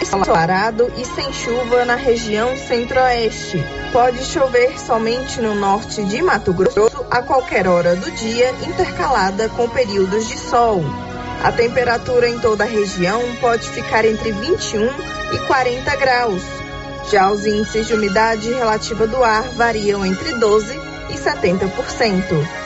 ensolarado e sem chuva na região centro-oeste. Pode chover somente no norte de Mato Grosso a qualquer hora do dia, intercalada com períodos de sol. A temperatura em toda a região pode ficar entre 21 e 40 graus. Já os índices de umidade relativa do ar variam entre 12 e 70%.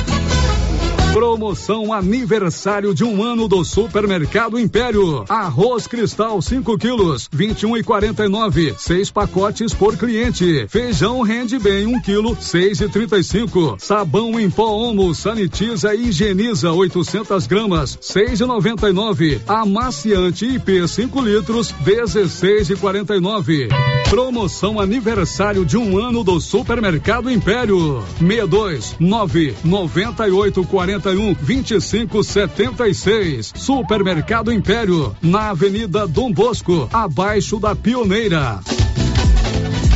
Promoção aniversário de um ano do Supermercado Império. Arroz Cristal 5 quilos, 21 e 49, seis pacotes por cliente. Feijão rende bem 1 um quilo, 6 e 35. Sabão em pó Omo sanitiza e higieniza 800 gramas, 6 e 99. Amaciante IP 5 litros, 16 e 49. Promoção aniversário de um ano do Supermercado Império. 62 9 98 40 41 25 76. Supermercado Império, na Avenida Dom Bosco, abaixo da Pioneira.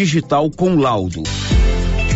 digital com laudo.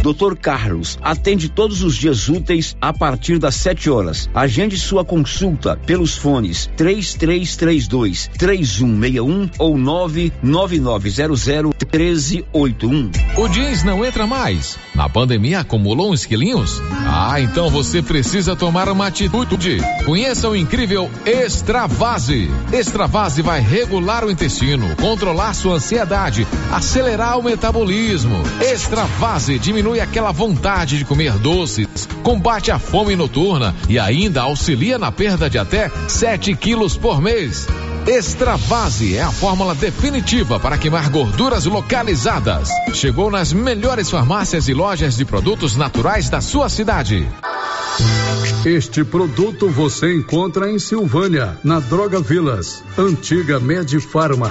Dr. Carlos atende todos os dias úteis a partir das 7 horas. Agende sua consulta pelos fones 3332 3161 ou 99900 1381. O jeans não entra mais. Na pandemia acumulou uns quilinhos? Ah, então você precisa tomar uma atitude. Conheça o incrível Extravase. Extravase vai regular o intestino, controlar sua ansiedade, acelerar o metabolismo. Extravase diminui diminui aquela vontade de comer doces, combate a fome noturna e ainda auxilia na perda de até 7 quilos por mês. Extravase é a fórmula definitiva para queimar gorduras localizadas. Chegou nas melhores farmácias e lojas de produtos naturais da sua cidade. Este produto você encontra em Silvânia, na Droga Vilas, antiga Medifarma.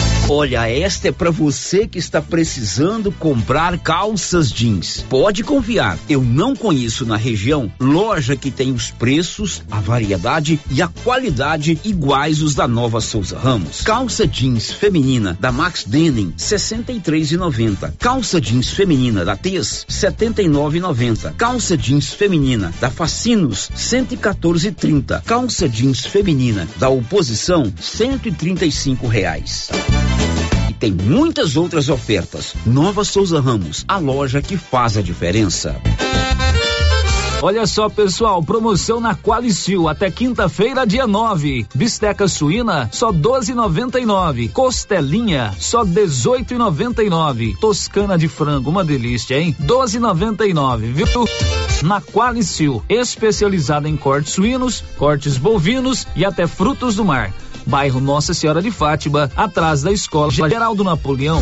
Olha, esta é para você que está precisando comprar calças jeans. Pode confiar, eu não conheço na região loja que tem os preços, a variedade e a qualidade iguais os da Nova Souza Ramos. Calça jeans feminina da Max Denim 63,90. Calça jeans feminina da Tez 79,90. Calça jeans feminina da Facinos 114,30. Calça jeans feminina da Oposição 135 reais tem muitas outras ofertas. Nova Souza Ramos, a loja que faz a diferença. Olha só, pessoal, promoção na Qualicil até quinta-feira, dia 9. Bisteca suína só 12,99. Costelinha só 18,99. Toscana de frango, uma delícia, hein? 12,99, viu? Na Qualicil, especializada em cortes suínos, cortes bovinos e até frutos do mar bairro Nossa Senhora de Fátima, atrás da Escola Geral do Napoleão.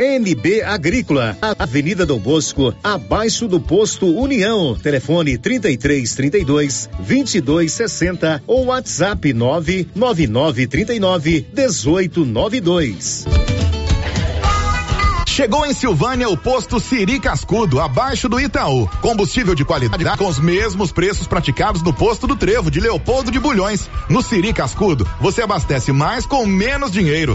NB Agrícola, Avenida Dom Bosco, abaixo do posto União. Telefone 33 32 22 60 ou WhatsApp 999 39 18 92. Chegou em Silvânia o posto Siri Cascudo, abaixo do Itaú. Combustível de qualidade com os mesmos preços praticados no posto do Trevo de Leopoldo de Bulhões. No Siri Cascudo, você abastece mais com menos dinheiro.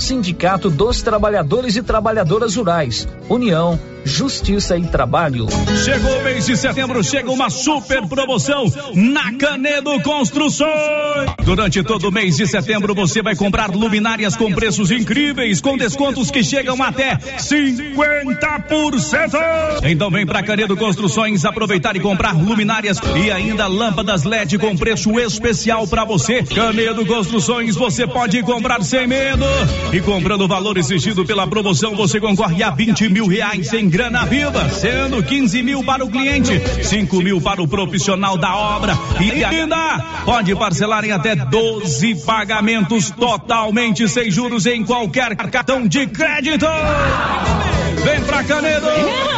Sindicato dos Trabalhadores e Trabalhadoras Rurais, União, Justiça e Trabalho. Chegou o mês de setembro, chega uma super promoção na Canedo Construções. Durante todo o mês de setembro você vai comprar luminárias com preços incríveis, com descontos que chegam até 50%. Então vem pra Canedo Construções aproveitar e comprar luminárias e ainda lâmpadas LED com preço especial para você. Canedo Construções você pode comprar sem medo. E comprando o valor exigido pela promoção, você concorre a 20 mil reais em grana viva, sendo 15 mil para o cliente, 5 mil para o profissional da obra e ainda pode parcelar em até 12 pagamentos totalmente sem juros em qualquer cartão de crédito. Vem pra Canedo!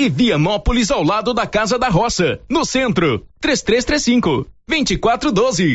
e Vianópolis ao lado da Casa da Roça, no centro. 3335 2412.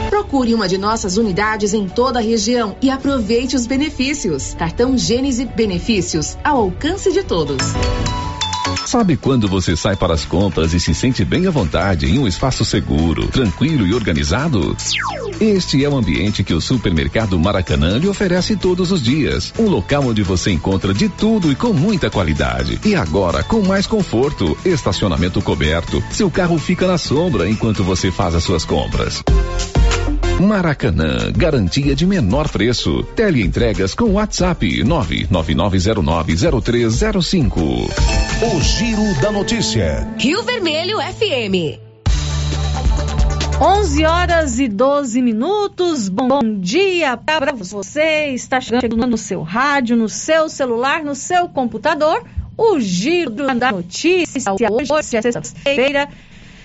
Procure uma de nossas unidades em toda a região e aproveite os benefícios. Cartão Gênese Benefícios ao alcance de todos. Sabe quando você sai para as compras e se sente bem à vontade em um espaço seguro, tranquilo e organizado? Este é o ambiente que o supermercado Maracanã lhe oferece todos os dias. Um local onde você encontra de tudo e com muita qualidade. E agora com mais conforto, estacionamento coberto. Seu carro fica na sombra enquanto você faz as suas compras. Maracanã, garantia de menor preço. Teleentregas com WhatsApp 999090305. O Giro da Notícia. Rio Vermelho FM. 11 horas e 12 minutos. Bom dia para você. Está chegando no seu rádio, no seu celular, no seu computador. O giro da notícia. Hoje é sexta-feira.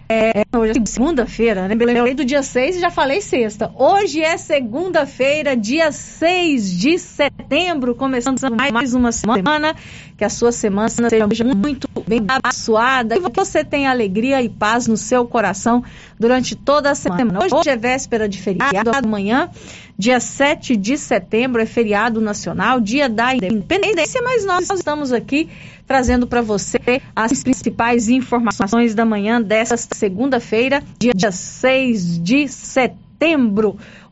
É, hoje é segunda-feira, né? Lembrei do dia 6 e já falei sexta. Hoje é segunda-feira, dia 6 de setembro, começando mais uma semana. Que a sua semana seja muito bem abençoada. Que você tenha alegria e paz no seu coração durante toda a semana. Hoje é véspera de feriado, amanhã, dia 7 de setembro, é feriado nacional, dia da independência, mas nós estamos aqui trazendo para você as principais informações da manhã desta segunda-feira, dia 6 de setembro.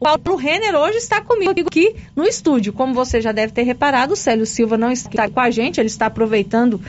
O Paulo Renner hoje está comigo aqui no estúdio. Como você já deve ter reparado, o Célio Silva não está com a gente, ele está aproveitando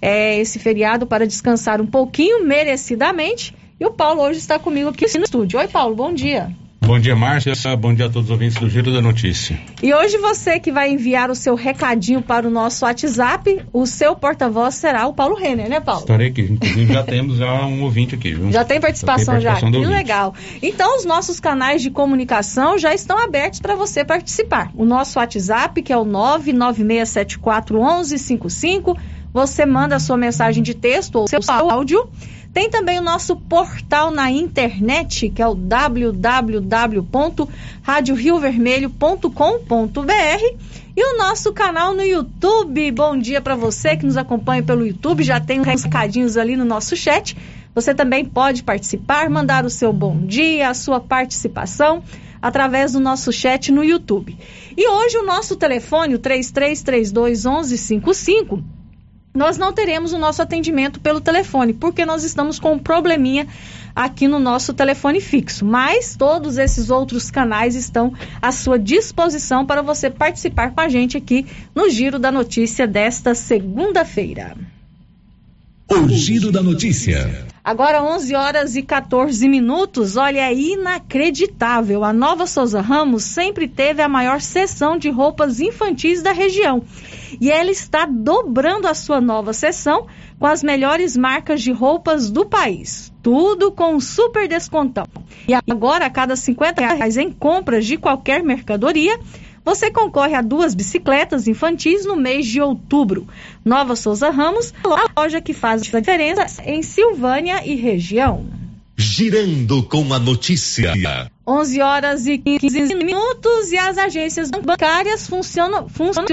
é, esse feriado para descansar um pouquinho, merecidamente. E o Paulo hoje está comigo aqui no estúdio. Oi, Paulo, bom dia. Bom dia, Márcia. Bom dia a todos os ouvintes do Giro da Notícia. E hoje você que vai enviar o seu recadinho para o nosso WhatsApp, o seu porta-voz será o Paulo Renner, né, Paulo? Estarei aqui. Inclusive já temos já um ouvinte aqui. Viu? Já tem participação já? Tem participação já? Que legal. Então os nossos canais de comunicação já estão abertos para você participar. O nosso WhatsApp, que é o 996741155, você manda a sua mensagem de texto ou seu áudio tem também o nosso portal na internet, que é o www.radioriovermelho.com.br e o nosso canal no YouTube. Bom dia para você que nos acompanha pelo YouTube, já tem uns recadinhos ali no nosso chat. Você também pode participar, mandar o seu bom dia, a sua participação através do nosso chat no YouTube. E hoje o nosso telefone, o 3332 1155, nós não teremos o nosso atendimento pelo telefone, porque nós estamos com um probleminha aqui no nosso telefone fixo. Mas todos esses outros canais estão à sua disposição para você participar com a gente aqui no Giro da Notícia desta segunda-feira. O Giro da Notícia. Agora 11 horas e 14 minutos. Olha, é inacreditável. A Nova Souza Ramos sempre teve a maior seção de roupas infantis da região. E ela está dobrando a sua nova seção com as melhores marcas de roupas do país. Tudo com um super descontão. E agora, a cada 50 reais em compras de qualquer mercadoria, você concorre a duas bicicletas infantis no mês de outubro. Nova Souza Ramos, a loja que faz diferença em Silvânia e região. Girando com a notícia. 11 horas e 15 minutos e as agências bancárias funcionam, funcionam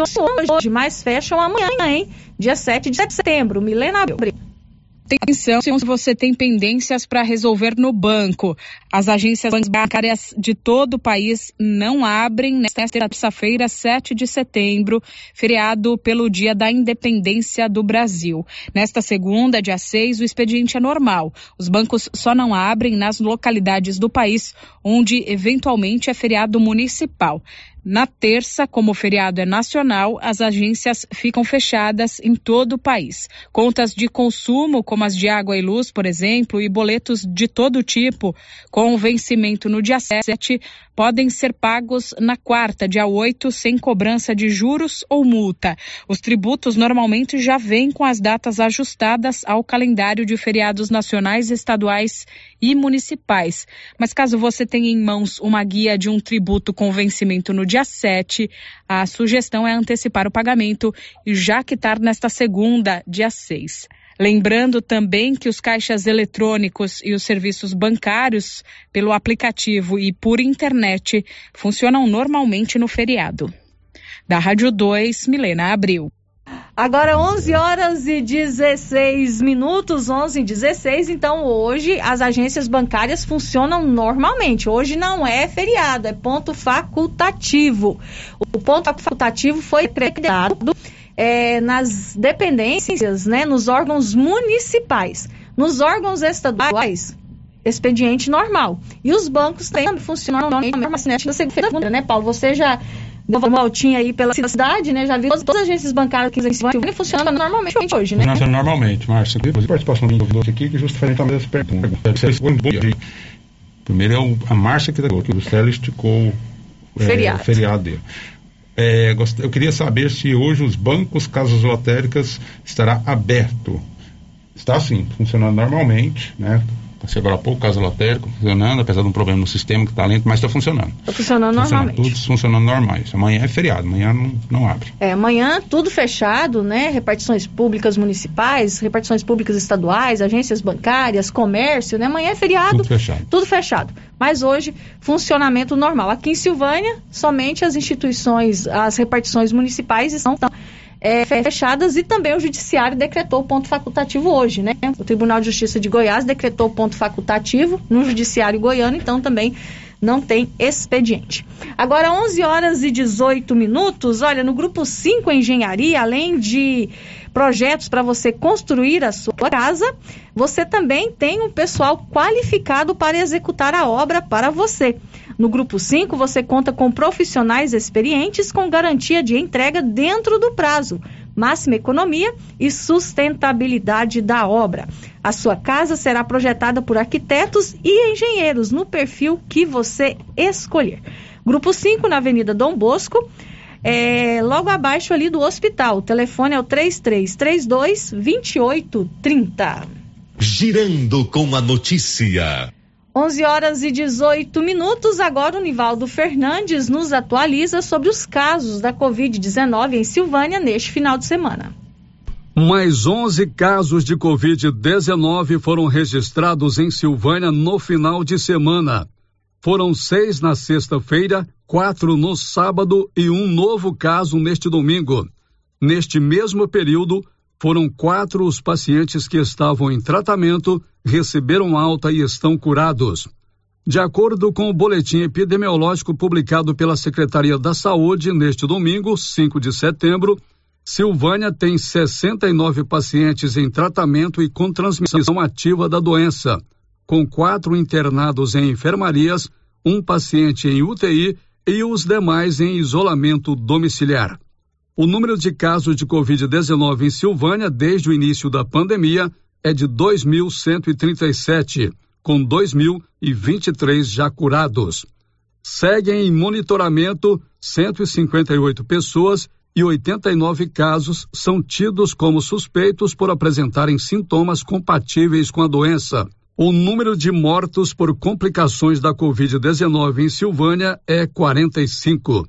hoje, mas fecham amanhã, hein? Dia 7 de setembro. Milena Abreu atenção se você tem pendências para resolver no banco. As agências bancárias de todo o país não abrem nesta terça-feira, 7 de setembro, feriado pelo Dia da Independência do Brasil. Nesta segunda, dia 6, o expediente é normal. Os bancos só não abrem nas localidades do país onde eventualmente é feriado municipal. Na terça, como o feriado é nacional, as agências ficam fechadas em todo o país. Contas de consumo, como as de água e luz, por exemplo, e boletos de todo tipo, com vencimento no dia 7, podem ser pagos na quarta, dia 8, sem cobrança de juros ou multa. Os tributos normalmente já vêm com as datas ajustadas ao calendário de feriados nacionais, estaduais e municipais. Mas caso você tenha em mãos uma guia de um tributo com vencimento no dia 7, a sugestão é antecipar o pagamento e já quitar nesta segunda, dia 6. Lembrando também que os caixas eletrônicos e os serviços bancários pelo aplicativo e por internet funcionam normalmente no feriado. Da Rádio 2, Milena Abril. Agora 11 horas e 16 minutos, 11 e 16. Então hoje as agências bancárias funcionam normalmente. Hoje não é feriado, é ponto facultativo. O ponto facultativo foi criado é, nas dependências, né, nos órgãos municipais. Nos órgãos estaduais, expediente normal. E os bancos também funcionam normalmente na segunda-feira, né, Paulo? Você já deu uma aí pela cidade, né? Já viu todas, todas as agências bancárias aqui em Silvânia funcionam normalmente hoje, né? Funciona normalmente, Márcio. A participação do doutor aqui que justifica também essa pergunta. Primeiro é a Márcia que, que o Célio esticou é, feriado. o feriado dele. É, eu queria saber se hoje os bancos, casas lotéricas, estará aberto. Está sim, funcionando normalmente, né? Passei agora há pouco, casa lotérico, funcionando, apesar de um problema no sistema que está lento, mas está funcionando. Está funcionando normalmente. Tudo funcionando normais. Amanhã é feriado, amanhã não, não abre. É, amanhã tudo fechado, né? Repartições públicas municipais, repartições públicas estaduais, agências bancárias, comércio, né? Amanhã é feriado. Tudo fechado. Tudo fechado. Mas hoje, funcionamento normal. Aqui em Silvânia, somente as instituições, as repartições municipais estão é, fechadas e também o Judiciário decretou ponto facultativo hoje, né? O Tribunal de Justiça de Goiás decretou ponto facultativo no Judiciário Goiano, então também não tem expediente. Agora, 11 horas e 18 minutos. Olha, no grupo 5 Engenharia, além de projetos para você construir a sua casa, você também tem um pessoal qualificado para executar a obra para você. No grupo 5, você conta com profissionais experientes com garantia de entrega dentro do prazo, máxima economia e sustentabilidade da obra. A sua casa será projetada por arquitetos e engenheiros no perfil que você escolher. Grupo 5, na Avenida Dom Bosco. É, logo abaixo ali do hospital. O telefone é o 3332 2830. Girando com a notícia. 11 horas e 18 minutos. Agora o Nivaldo Fernandes nos atualiza sobre os casos da Covid-19 em Silvânia neste final de semana. Mais 11 casos de Covid-19 foram registrados em Silvânia no final de semana. Foram seis na sexta-feira, quatro no sábado e um novo caso neste domingo. Neste mesmo período, foram quatro os pacientes que estavam em tratamento, receberam alta e estão curados. De acordo com o boletim epidemiológico publicado pela Secretaria da Saúde neste domingo, 5 de setembro, Silvânia tem 69 pacientes em tratamento e com transmissão ativa da doença, com quatro internados em enfermarias, um paciente em UTI e os demais em isolamento domiciliar. O número de casos de Covid-19 em Silvânia desde o início da pandemia é de 2.137, com 2.023 já curados. Seguem em monitoramento 158 pessoas e 89 casos são tidos como suspeitos por apresentarem sintomas compatíveis com a doença. O número de mortos por complicações da Covid-19 em Silvânia é 45.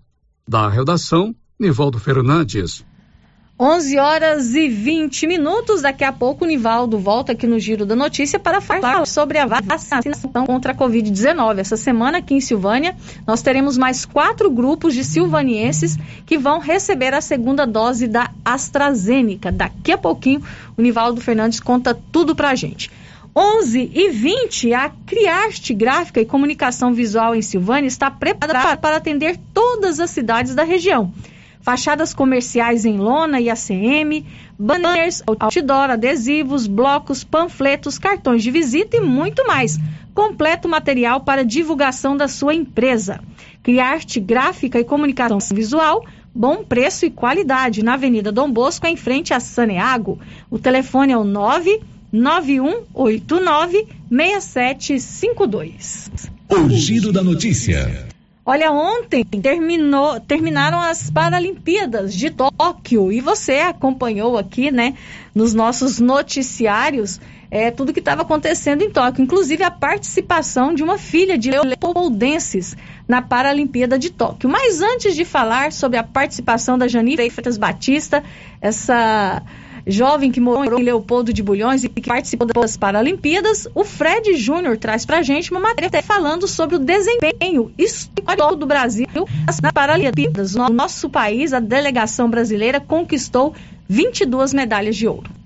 Da redação, Nivaldo Fernandes. 11 horas e 20 minutos. Daqui a pouco o Nivaldo volta aqui no Giro da Notícia para falar sobre a vacinação contra a Covid-19. Essa semana aqui em Silvânia, nós teremos mais quatro grupos de silvanienses que vão receber a segunda dose da AstraZeneca. Daqui a pouquinho o Nivaldo Fernandes conta tudo para a gente. 11 e 20, a Criarte Gráfica e Comunicação Visual em Silvânia está preparada para atender todas as cidades da região fachadas comerciais em lona e ACM, banners, outdoor, adesivos, blocos, panfletos, cartões de visita e muito mais. Completo material para divulgação da sua empresa. Criarte gráfica e comunicação visual, bom preço e qualidade. Na Avenida Dom Bosco, em frente a Saneago. O telefone é o 99189 6752. O giro da notícia. Olha, ontem terminou, terminaram as Paralimpíadas de Tóquio e você acompanhou aqui, né, nos nossos noticiários, é, tudo que estava acontecendo em Tóquio, inclusive a participação de uma filha de leopoldenses na Paralimpíada de Tóquio. Mas antes de falar sobre a participação da Janine Freitas Batista, essa jovem que morou em Leopoldo de Bulhões e que participou das Paralimpíadas, o Fred Júnior traz pra gente uma matéria falando sobre o desempenho histórico do Brasil nas Paralimpíadas. No nosso país, a delegação brasileira conquistou 22 medalhas de ouro.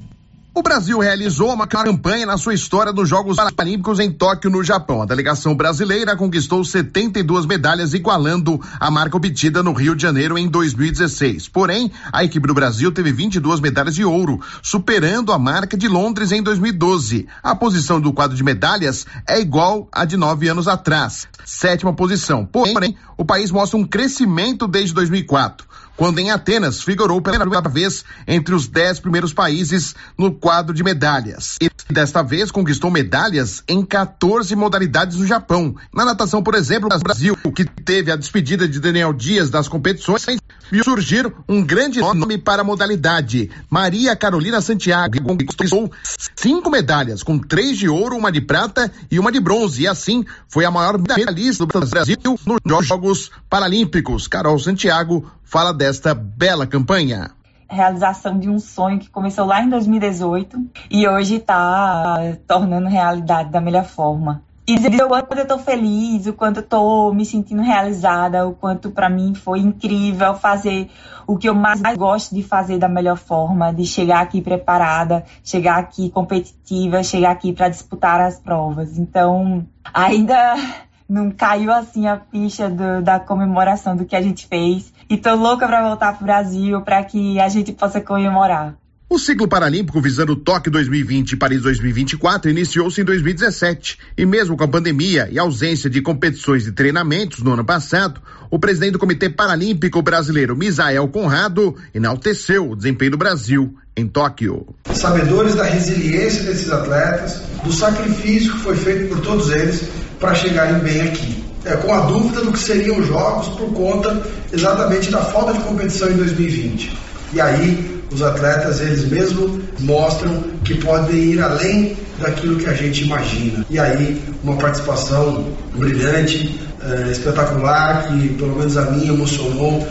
O Brasil realizou uma campanha na sua história dos Jogos Paralímpicos em Tóquio, no Japão. A delegação brasileira conquistou 72 medalhas, igualando a marca obtida no Rio de Janeiro em 2016. Porém, a equipe do Brasil teve 22 medalhas de ouro, superando a marca de Londres em 2012. A posição do quadro de medalhas é igual à de nove anos atrás, sétima posição. Porém, o país mostra um crescimento desde 2004 quando em Atenas figurou pela primeira vez entre os dez primeiros países no quadro de medalhas. E desta vez conquistou medalhas em 14 modalidades no Japão. Na natação, por exemplo, o Brasil, que teve a despedida de Daniel Dias das competições, viu surgir um grande nome para a modalidade. Maria Carolina Santiago conquistou cinco medalhas, com três de ouro, uma de prata e uma de bronze. E assim foi a maior medalhista do Brasil nos Jogos Paralímpicos. Carol Santiago fala desta bela campanha realização de um sonho que começou lá em 2018 e hoje está tornando realidade da melhor forma. E dizer o quanto eu estou feliz, o quanto eu estou me sentindo realizada, o quanto para mim foi incrível fazer o que eu mais gosto de fazer da melhor forma, de chegar aqui preparada, chegar aqui competitiva, chegar aqui para disputar as provas. Então, ainda não caiu assim a ficha do, da comemoração do que a gente fez. E tô louca para voltar pro Brasil para que a gente possa comemorar. O ciclo paralímpico visando Tóquio 2020 e Paris 2024 iniciou-se em 2017 e mesmo com a pandemia e ausência de competições e treinamentos no ano passado, o presidente do Comitê Paralímpico Brasileiro, Misael Conrado, enalteceu o desempenho do Brasil em Tóquio. Sabedores da resiliência desses atletas, do sacrifício que foi feito por todos eles para chegarem bem aqui. É, com a dúvida do que seriam os jogos por conta exatamente da falta de competição em 2020. E aí os atletas eles mesmos mostram que podem ir além daquilo que a gente imagina. E aí uma participação brilhante, é, espetacular, que pelo menos a mim emocionou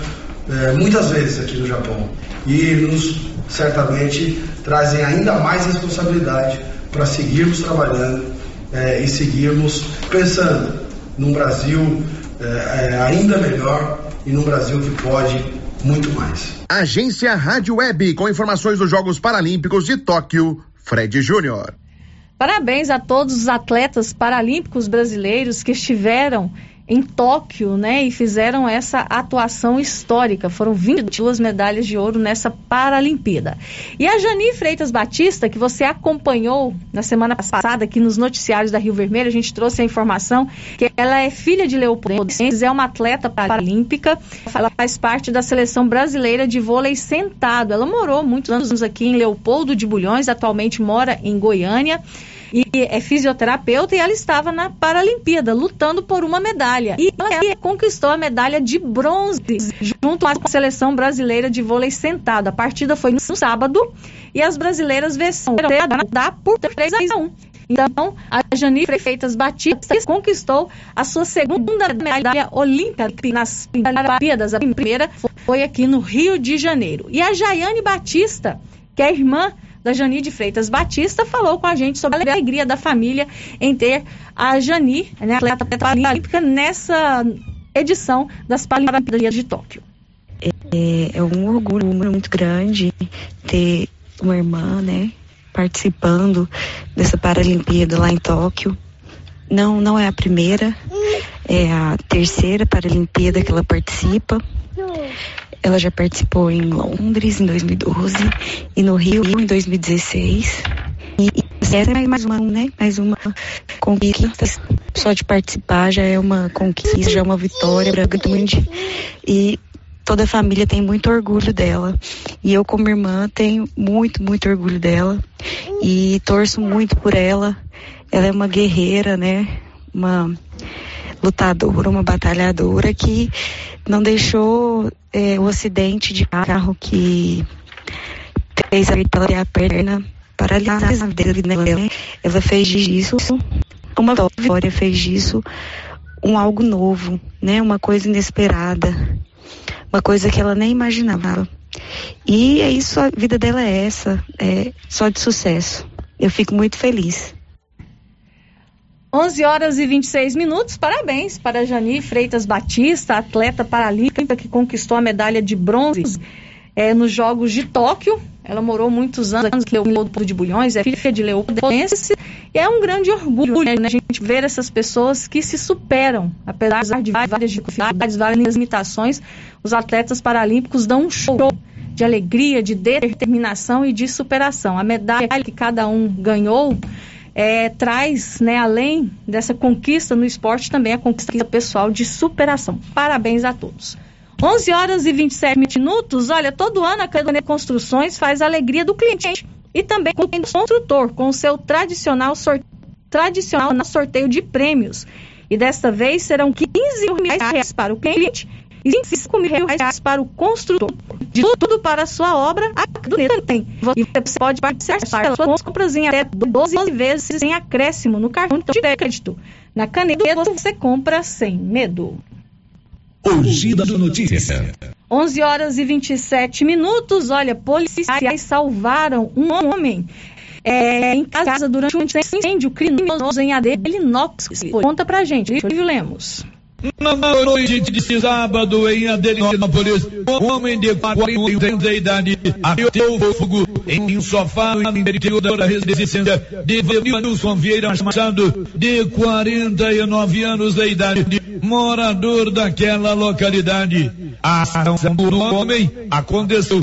é, muitas vezes aqui no Japão. E nos certamente trazem ainda mais responsabilidade para seguirmos trabalhando é, e seguirmos pensando num Brasil é, ainda melhor e num Brasil que pode muito mais. Agência Rádio Web com informações dos Jogos Paralímpicos de Tóquio, Fred Júnior. Parabéns a todos os atletas paralímpicos brasileiros que estiveram em Tóquio, né, e fizeram essa atuação histórica. Foram 22 medalhas de ouro nessa Paralimpíada. E a Jani Freitas Batista, que você acompanhou na semana passada aqui nos noticiários da Rio Vermelho, a gente trouxe a informação que ela é filha de Leopoldo, é uma atleta paralímpica, ela faz parte da seleção brasileira de vôlei sentado. Ela morou muitos anos aqui em Leopoldo de Bulhões, atualmente mora em Goiânia e é fisioterapeuta e ela estava na Paralimpíada lutando por uma medalha. E ela conquistou a medalha de bronze junto à seleção brasileira de vôlei sentado. A partida foi no sábado e as brasileiras venceram por 3 a 1. Então, a Jani Freitas Batista conquistou a sua segunda medalha olímpica nas Paralimpíadas. A primeira foi aqui no Rio de Janeiro. E a Jaiane Batista, que é irmã da Jani de Freitas Batista, falou com a gente sobre a alegria da família em ter a Jani, né, atleta paralímpica, nessa edição das Paralimpíadas de Tóquio. É, é um orgulho muito grande ter uma irmã, né, participando dessa Paralimpíada lá em Tóquio. Não, não é a primeira, é a terceira Paralimpíada que ela participa. Ela já participou em Londres em 2012 e no Rio em 2016. E, essa é mais uma, né? Mais uma conquista. Só de participar já é uma conquista, já é uma vitória grande. E toda a família tem muito orgulho dela. E eu, como irmã, tenho muito, muito orgulho dela. E torço muito por ela. Ela é uma guerreira, né? Uma lutadora, uma batalhadora que não deixou é, o acidente de carro que fez a perna paralisada dele, né? Ela fez disso uma vitória, fez disso um algo novo, né? Uma coisa inesperada, uma coisa que ela nem imaginava. E é isso, a vida dela é essa, é só de sucesso. Eu fico muito feliz. 11 horas e 26 minutos. Parabéns para Jani Freitas Batista, atleta paralímpica que conquistou a medalha de bronze é, nos Jogos de Tóquio. Ela morou muitos anos aqui em Leopoldo de Bulhões, é filha de Leopoldense. E é um grande orgulho né, a gente ver essas pessoas que se superam, apesar de várias dificuldades, várias limitações. Os atletas paralímpicos dão um show de alegria, de determinação e de superação. A medalha que cada um ganhou é, traz, né, além dessa conquista no esporte, também a conquista pessoal de superação. Parabéns a todos. 11 horas e 27 minutos. Olha, todo ano a Canedo Construções faz a alegria do cliente e também com o construtor com o seu tradicional, sor... tradicional sorteio de prêmios. E desta vez serão 15 mil reais para o cliente e 25 mil reais para o construtor. De tudo para a sua obra, a Canedo tem. E você pode participar suas compras em até 12 vezes sem acréscimo no cartão de crédito. Na Canedo você compra sem medo. O Giro da Notícia. 11 horas e 27 minutos. Olha, policiais salvaram um homem é, em casa durante um incêndio criminoso em Adelinópolis. Conta pra gente, Lívio Lemos. Na noite de sábado, em Adelinópolis, um homem de 41 anos de idade abriu fogo em um sofá no interior da residência de Venilson Vieira Machado, de 49 anos de idade, morador daquela localidade. A ação do homem aconteceu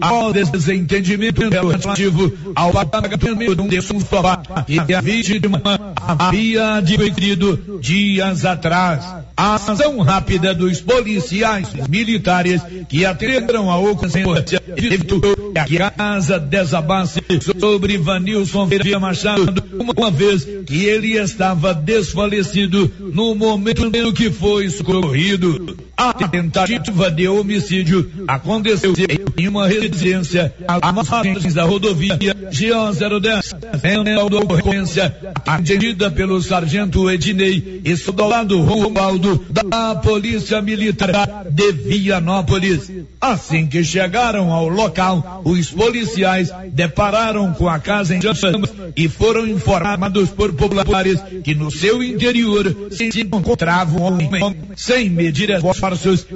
ao desentendimento relativo ao pagamento de um sofá que a vítima havia adquirido dias atrás. A ação rápida dos policiais militares que atenderam a ocorrência evitou que a casa desabasse sobre Vanilson Vieira Machado, uma vez que ele estava desfalecido no momento que foi socorrido. A tentativa de homicídio aconteceu em uma residência a margens da rodovia GO010, em ocorrência atendida pelo sargento Ednei e soldado Romualdo da Polícia Militar de Vianópolis. Assim que chegaram ao local, os policiais depararam com a casa em chamas e foram informados por populares que no seu interior se encontrava um homem sem medir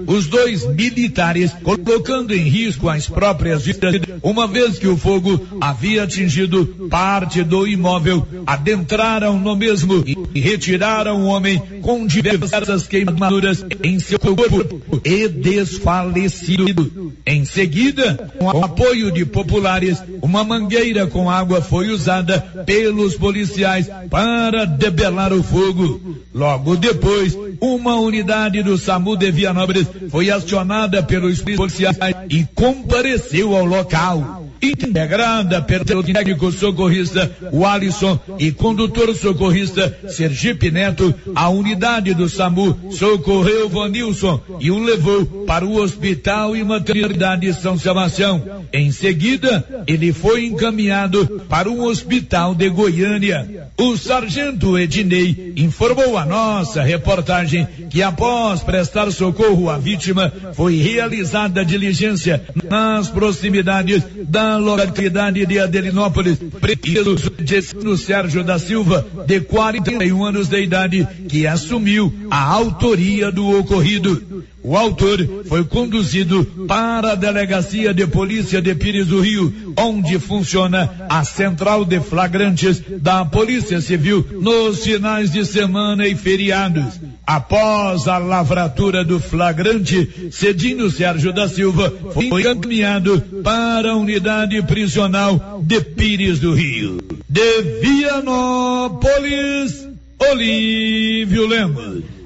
os dois militares colocando em risco as próprias vidas, uma vez que o fogo havia atingido parte do imóvel, adentraram no mesmo e retiraram o homem com diversas queimaduras em seu corpo e desfalecido. Em seguida, com o apoio de populares, uma mangueira com água foi usada pelos policiais para debelar o fogo. Logo depois, uma unidade do SAMU de Vianópolis foi acionada pelos policiais e compareceu ao local integrada pelo técnico socorrista Alisson e condutor socorrista Sergipe Neto, a unidade do SAMU socorreu Vanilson e o levou para o Hospital e Maternidade São Sebastião. Em seguida, ele foi encaminhado para um hospital de Goiânia. O sargento Ednei informou a nossa reportagem que após prestar socorro à vítima, foi realizada diligência nas proximidades da localidade de Adelinópolis, preso Destino Sérgio da Silva, de 41 anos de idade, que assumiu a autoria do ocorrido. O autor foi conduzido para a delegacia de polícia de Pires do Rio, onde funciona a central de flagrantes da Polícia Civil nos finais de semana e feriados. Após a lavratura do flagrante, Cedinho Sérgio da Silva foi encaminhado para a unidade prisional de Pires do Rio. De Vianópolis, Olívio Lemos.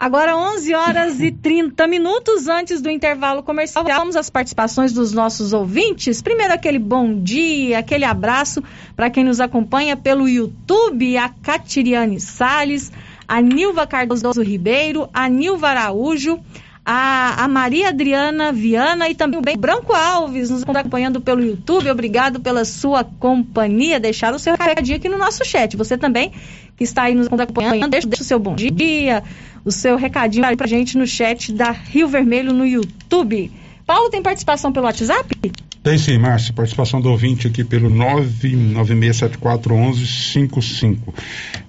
Agora 11 horas e 30 minutos antes do intervalo comercial, vamos às participações dos nossos ouvintes. Primeiro aquele bom dia, aquele abraço para quem nos acompanha pelo YouTube, a Catiriane Sales, a Nilva Cardoso Ribeiro, a Nilva Araújo, a, a, Maria Adriana Viana e também o Branco Alves nos acompanhando pelo YouTube. Obrigado pela sua companhia. Deixar o seu recadinho aqui no nosso chat. Você também que está aí nos acompanhando, deixa, deixa o seu bom dia, o seu recadinho aí pra gente no chat da Rio Vermelho no YouTube. Paulo, tem participação pelo WhatsApp? Tem sim, Márcia. Participação do ouvinte aqui pelo 996741155.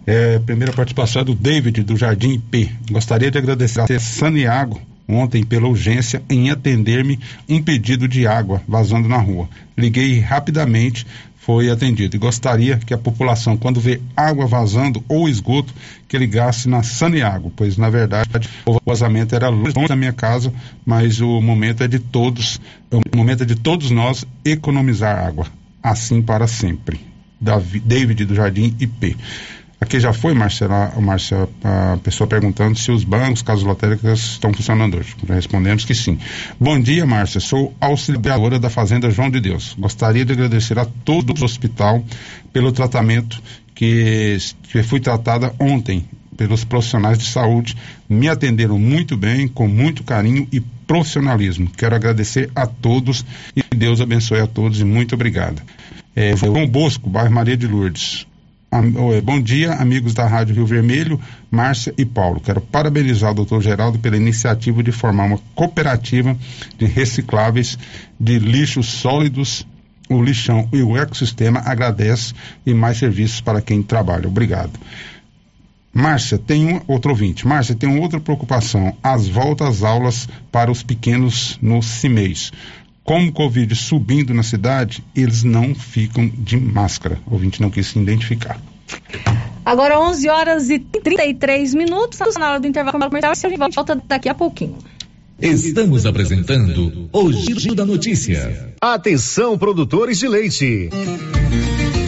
É, primeira participação é do David, do Jardim IP. Gostaria de agradecer a Saniago ontem pela urgência em atender-me um pedido de água vazando na rua. Liguei rapidamente, foi atendido. E gostaria que a população, quando vê água vazando ou esgoto, que ligasse na Saniago, pois na verdade o vazamento era longe da minha casa, mas o momento é de todos, o momento é de todos nós economizar água, assim para sempre. David do Jardim IP. Aqui já foi, Marcela, Marcia, a pessoa perguntando se os bancos, casas lotéricas estão funcionando hoje. Já respondemos que sim. Bom dia, Márcia. Sou auxiliadora da Fazenda João de Deus. Gostaria de agradecer a todo o hospital pelo tratamento que, que fui tratada ontem pelos profissionais de saúde. Me atenderam muito bem, com muito carinho e profissionalismo. Quero agradecer a todos e Deus abençoe a todos e muito obrigado. É, João Bosco, bairro Maria de Lourdes. Bom dia, amigos da Rádio Rio Vermelho, Márcia e Paulo. Quero parabenizar o doutor Geraldo pela iniciativa de formar uma cooperativa de recicláveis de lixos sólidos. O lixão e o ecossistema agradece e mais serviços para quem trabalha. Obrigado. Márcia, tem um outro ouvinte. Márcia, tem outra preocupação: as voltas às aulas para os pequenos no CIMEIS como o Covid subindo na cidade, eles não ficam de máscara. O ouvinte não quis se identificar. Agora 11 horas e 33 minutos, na hora do intervalo comercial, a gente volta daqui a pouquinho. Estamos apresentando o Giro da Notícia. Atenção, produtores de leite.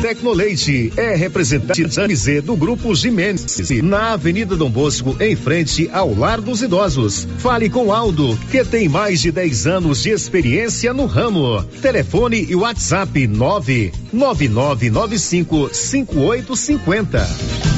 Tecnoleite é representante do Grupo Jimenez, na Avenida Dom Bosco, em frente ao Lar dos Idosos. Fale com Aldo, que tem mais de 10 anos de experiência no ramo. Telefone e WhatsApp 99995 5850.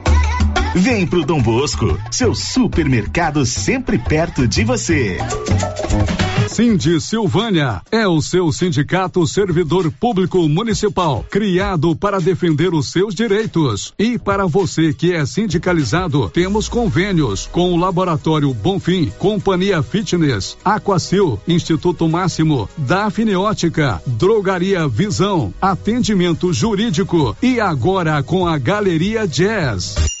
Vem pro Dom Bosco, seu supermercado sempre perto de você. Cindy Silvânia é o seu sindicato servidor público municipal, criado para defender os seus direitos. E para você que é sindicalizado, temos convênios com o Laboratório Bonfim, Companhia Fitness, Aquacil, Instituto Máximo, Dafne Ótica, Drogaria Visão, Atendimento Jurídico e agora com a Galeria Jazz.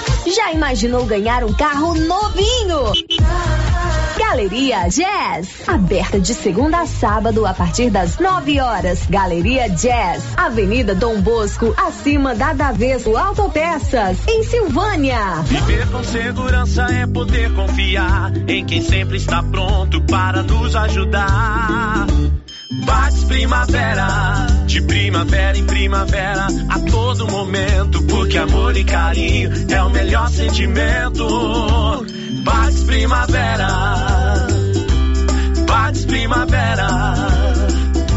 Já imaginou ganhar um carro novinho? Galeria Jazz, aberta de segunda a sábado a partir das 9 horas. Galeria Jazz, Avenida Dom Bosco, acima da Daveso Autopeças, em Silvânia. Viver com segurança é poder confiar em quem sempre está pronto para nos ajudar. Bates Primavera, de primavera em primavera, a todo momento, porque amor e carinho é o melhor sentimento. Bates Primavera, Bates Primavera.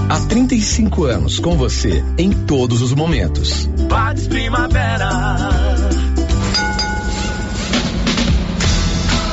Há 35 anos com você em todos os momentos. Bates Primavera.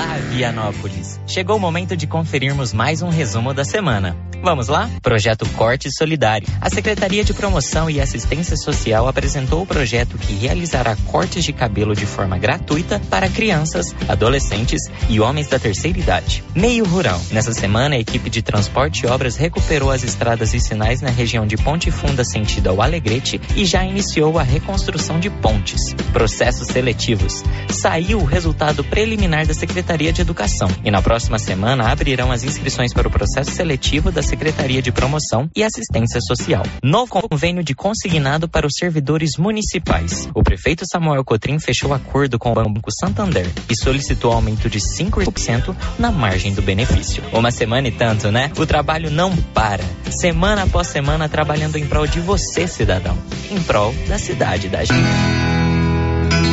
Olá, Vianópolis. Chegou o momento de conferirmos mais um resumo da semana. Vamos lá? Projeto Corte Solidário. A Secretaria de Promoção e Assistência Social apresentou o projeto que realizará cortes de cabelo de forma gratuita para crianças, adolescentes e homens da terceira idade. Meio rural. Nessa semana, a equipe de transporte e obras recuperou as estradas e sinais na região de Ponte Funda sentido ao Alegrete e já iniciou a reconstrução de pontes. Processos seletivos. Saiu o resultado preliminar da Secretaria de Educação e na próxima semana abrirão as inscrições para o processo seletivo da Secretaria de Promoção e Assistência Social. Novo convênio de consignado para os servidores municipais. O prefeito Samuel Cotrim fechou acordo com o Banco Santander e solicitou aumento de 5% na margem do benefício. Uma semana e tanto, né? O trabalho não para. Semana após semana trabalhando em prol de você, cidadão. Em prol da cidade da gente.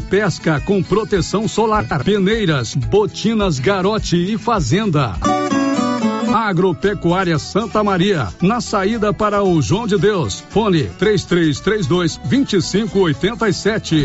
pesca com proteção solar, peneiras, botinas Garote e Fazenda. Agropecuária Santa Maria, na saída para o João de Deus. Fone 3332 2587.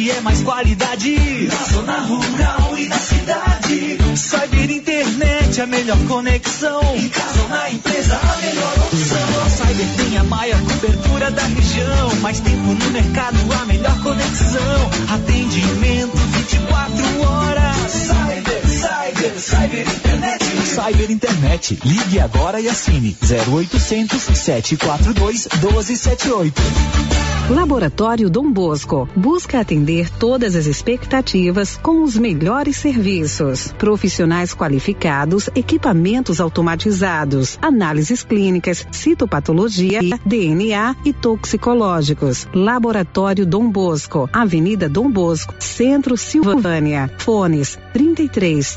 Internet é mais qualidade na zona rural e na cidade. Cyber Internet é a melhor conexão. Em casa ou na empresa, a melhor opção. Cyber tem a maior cobertura da região. Mais tempo no mercado, a melhor conexão. Atendimento 24 horas. Cyber, Internet. Ligue agora e assine 0800 742 1278. Laboratório Dom Bosco busca atender todas as expectativas com os melhores serviços. Profissionais qualificados, equipamentos automatizados, análises clínicas, citopatologia, DNA e toxicológicos. Laboratório Dom Bosco, Avenida Dom Bosco, Centro Silvânia. Fones 33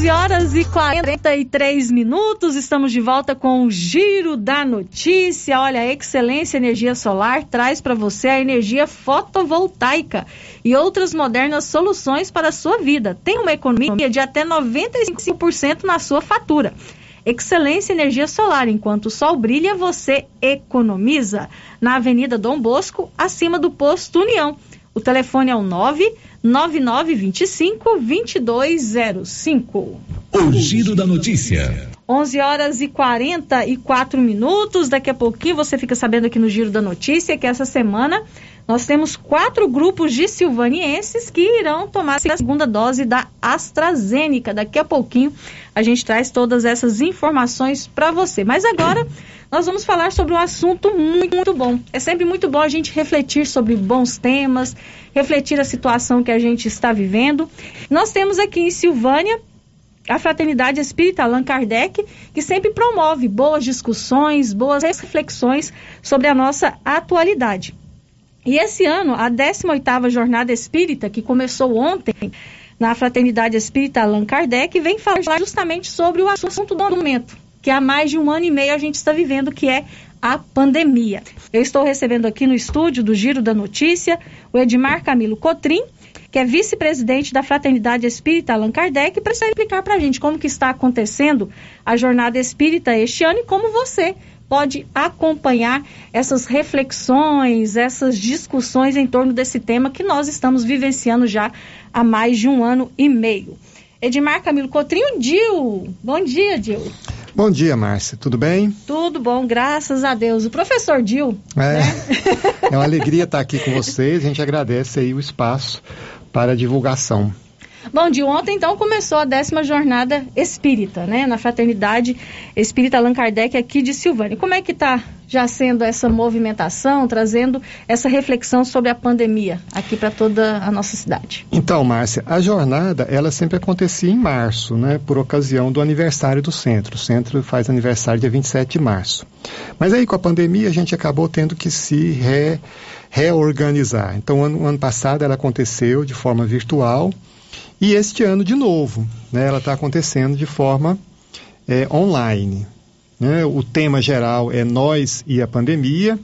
11 horas e 43 minutos, estamos de volta com o Giro da Notícia. Olha, a Excelência Energia Solar traz para você a energia fotovoltaica e outras modernas soluções para a sua vida. Tem uma economia de até 95% na sua fatura. Excelência Energia Solar, enquanto o sol brilha, você economiza. Na Avenida Dom Bosco, acima do posto União. O telefone é o 9 9925 2205. O Giro da Notícia. 11 horas e 44 minutos. Daqui a pouquinho você fica sabendo aqui no Giro da Notícia que essa semana nós temos quatro grupos de silvanienses que irão tomar a segunda dose da AstraZeneca. Daqui a pouquinho a gente traz todas essas informações para você. Mas agora nós vamos falar sobre um assunto muito, muito bom. É sempre muito bom a gente refletir sobre bons temas, refletir a situação que a gente está vivendo. Nós temos aqui em Silvânia a Fraternidade Espírita Allan Kardec, que sempre promove boas discussões, boas reflexões sobre a nossa atualidade. E esse ano, a 18ª Jornada Espírita, que começou ontem na Fraternidade Espírita Allan Kardec, vem falar justamente sobre o assunto do momento, que há mais de um ano e meio a gente está vivendo, que é a pandemia. Eu estou recebendo aqui no estúdio do Giro da Notícia o Edmar Camilo Cotrim, que é vice-presidente da Fraternidade Espírita Allan Kardec, para explicar para a gente como que está acontecendo a Jornada Espírita este ano e como você pode acompanhar essas reflexões, essas discussões em torno desse tema que nós estamos vivenciando já há mais de um ano e meio. Edmar Camilo Cotrinho, Dil. Bom dia, Dil. Bom dia, Márcia. Tudo bem? Tudo bom, graças a Deus. O professor Dil. É, né? é uma alegria estar aqui com vocês. A gente agradece aí o espaço para a divulgação. Bom, de ontem então começou a décima jornada espírita, né? Na Fraternidade Espírita Allan Kardec aqui de Silvânia. Como é que está já sendo essa movimentação, trazendo essa reflexão sobre a pandemia aqui para toda a nossa cidade? Então, Márcia, a jornada ela sempre acontecia em março, né? Por ocasião do aniversário do centro. O centro faz aniversário dia 27 de março. Mas aí com a pandemia a gente acabou tendo que se re, reorganizar. Então, ano, ano passado ela aconteceu de forma virtual. E este ano, de novo, né, ela está acontecendo de forma é, online. Né? O tema geral é Nós e a Pandemia.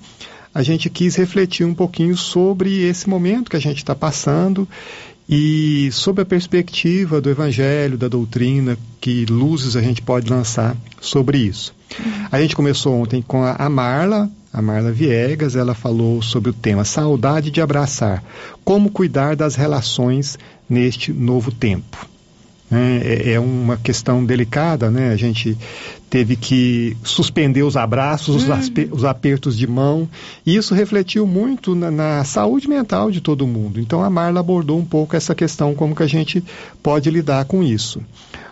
A gente quis refletir um pouquinho sobre esse momento que a gente está passando e sobre a perspectiva do Evangelho, da doutrina, que luzes a gente pode lançar sobre isso. A gente começou ontem com a Marla, a Marla Viegas, ela falou sobre o tema Saudade de Abraçar, como cuidar das relações neste novo tempo. né? É, é uma questão delicada, né? A gente teve que suspender os abraços, os, aspe- os apertos de mão, e isso refletiu muito na, na saúde mental de todo mundo. Então a Marla abordou um pouco essa questão, como que a gente pode lidar com isso.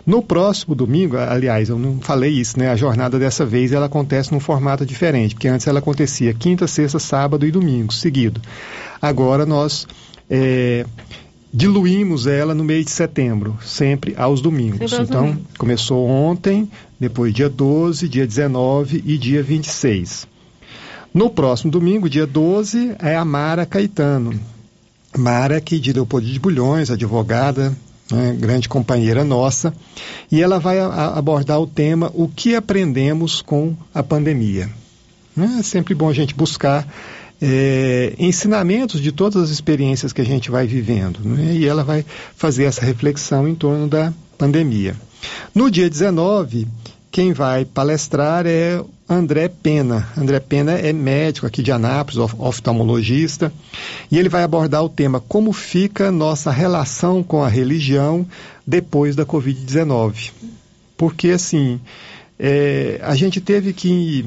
No próximo domingo, aliás, eu não falei isso, né? A jornada dessa vez ela acontece num formato diferente, porque antes ela acontecia quinta, sexta, sábado e domingo, seguido. Agora nós é, diluímos ela no mês de setembro, sempre aos domingos. Sempre aos então, domingos. começou ontem, depois dia 12, dia 19 e dia 26. No próximo domingo, dia 12, é a Mara Caetano. Mara, que de Leopoldo de Bulhões, advogada, né, grande companheira nossa, e ela vai a- a- abordar o tema O que aprendemos com a pandemia. É sempre bom a gente buscar é, ensinamentos de todas as experiências que a gente vai vivendo. né? E ela vai fazer essa reflexão em torno da pandemia. No dia 19, quem vai palestrar é André Pena. André Pena é médico aqui de Anápolis, of- oftalmologista, e ele vai abordar o tema como fica nossa relação com a religião depois da Covid-19. Porque, assim, é, a gente teve que,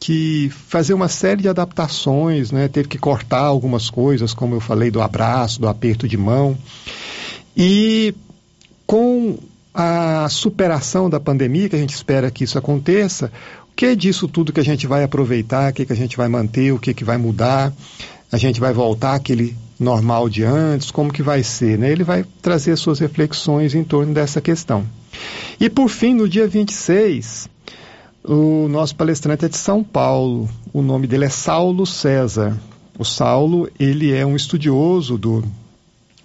que fazer uma série de adaptações, né? teve que cortar algumas coisas, como eu falei, do abraço, do aperto de mão. E com a superação da pandemia, que a gente espera que isso aconteça, o que é disso tudo que a gente vai aproveitar, o que, que a gente vai manter, o que, que vai mudar, a gente vai voltar àquele normal de antes, como que vai ser, né? Ele vai trazer suas reflexões em torno dessa questão. E por fim, no dia 26, o nosso palestrante é de São Paulo, o nome dele é Saulo César. O Saulo, ele é um estudioso do,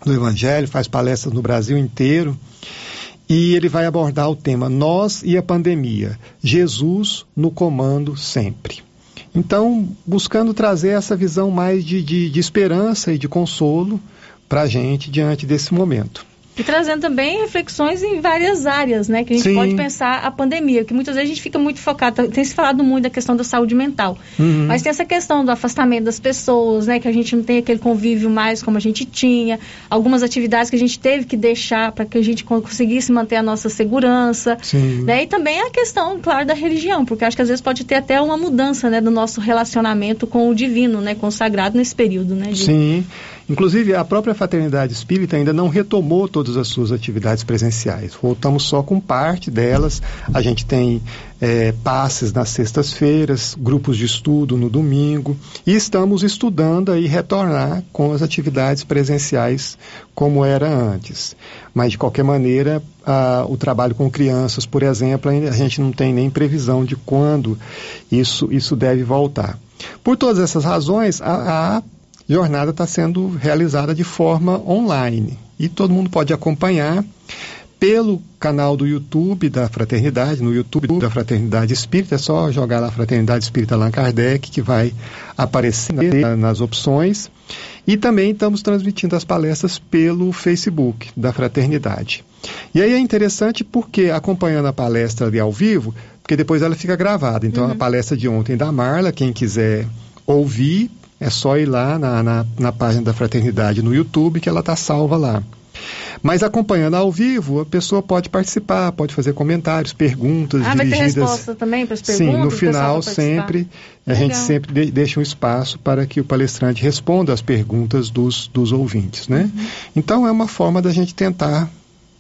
do Evangelho, faz palestras no Brasil inteiro, e ele vai abordar o tema Nós e a Pandemia, Jesus no comando sempre. Então, buscando trazer essa visão mais de, de, de esperança e de consolo para a gente diante desse momento. E trazendo também reflexões em várias áreas, né? Que a gente Sim. pode pensar a pandemia, que muitas vezes a gente fica muito focado, tem se falado muito da questão da saúde mental. Uhum. Mas tem essa questão do afastamento das pessoas, né? Que a gente não tem aquele convívio mais como a gente tinha. Algumas atividades que a gente teve que deixar para que a gente con- conseguisse manter a nossa segurança. Sim. Né? E também a questão, claro, da religião, porque acho que às vezes pode ter até uma mudança, né? Do nosso relacionamento com o divino, né? Com o sagrado nesse período, né? de- Sim. Inclusive, a própria Fraternidade Espírita ainda não retomou todas as suas atividades presenciais. Voltamos só com parte delas. A gente tem eh, passes nas sextas-feiras, grupos de estudo no domingo. E estamos estudando aí retornar com as atividades presenciais como era antes. Mas, de qualquer maneira, ah, o trabalho com crianças, por exemplo, a gente não tem nem previsão de quando isso, isso deve voltar. Por todas essas razões, a, a jornada está sendo realizada de forma online e todo mundo pode acompanhar pelo canal do YouTube da Fraternidade, no YouTube da Fraternidade Espírita, é só jogar lá Fraternidade Espírita Allan Kardec, que vai aparecer na- nas opções. E também estamos transmitindo as palestras pelo Facebook da Fraternidade. E aí é interessante porque acompanhando a palestra ali ao vivo, porque depois ela fica gravada. Então a palestra de ontem da Marla, quem quiser ouvir, é só ir lá na, na, na página da Fraternidade no YouTube, que ela está salva lá. Mas acompanhando ao vivo, a pessoa pode participar, pode fazer comentários, perguntas Ah, vai ter dirigidas. resposta também para as perguntas? Sim, no final sempre a gente Legal. sempre de- deixa um espaço para que o palestrante responda às perguntas dos, dos ouvintes, né? Uhum. Então é uma forma da gente tentar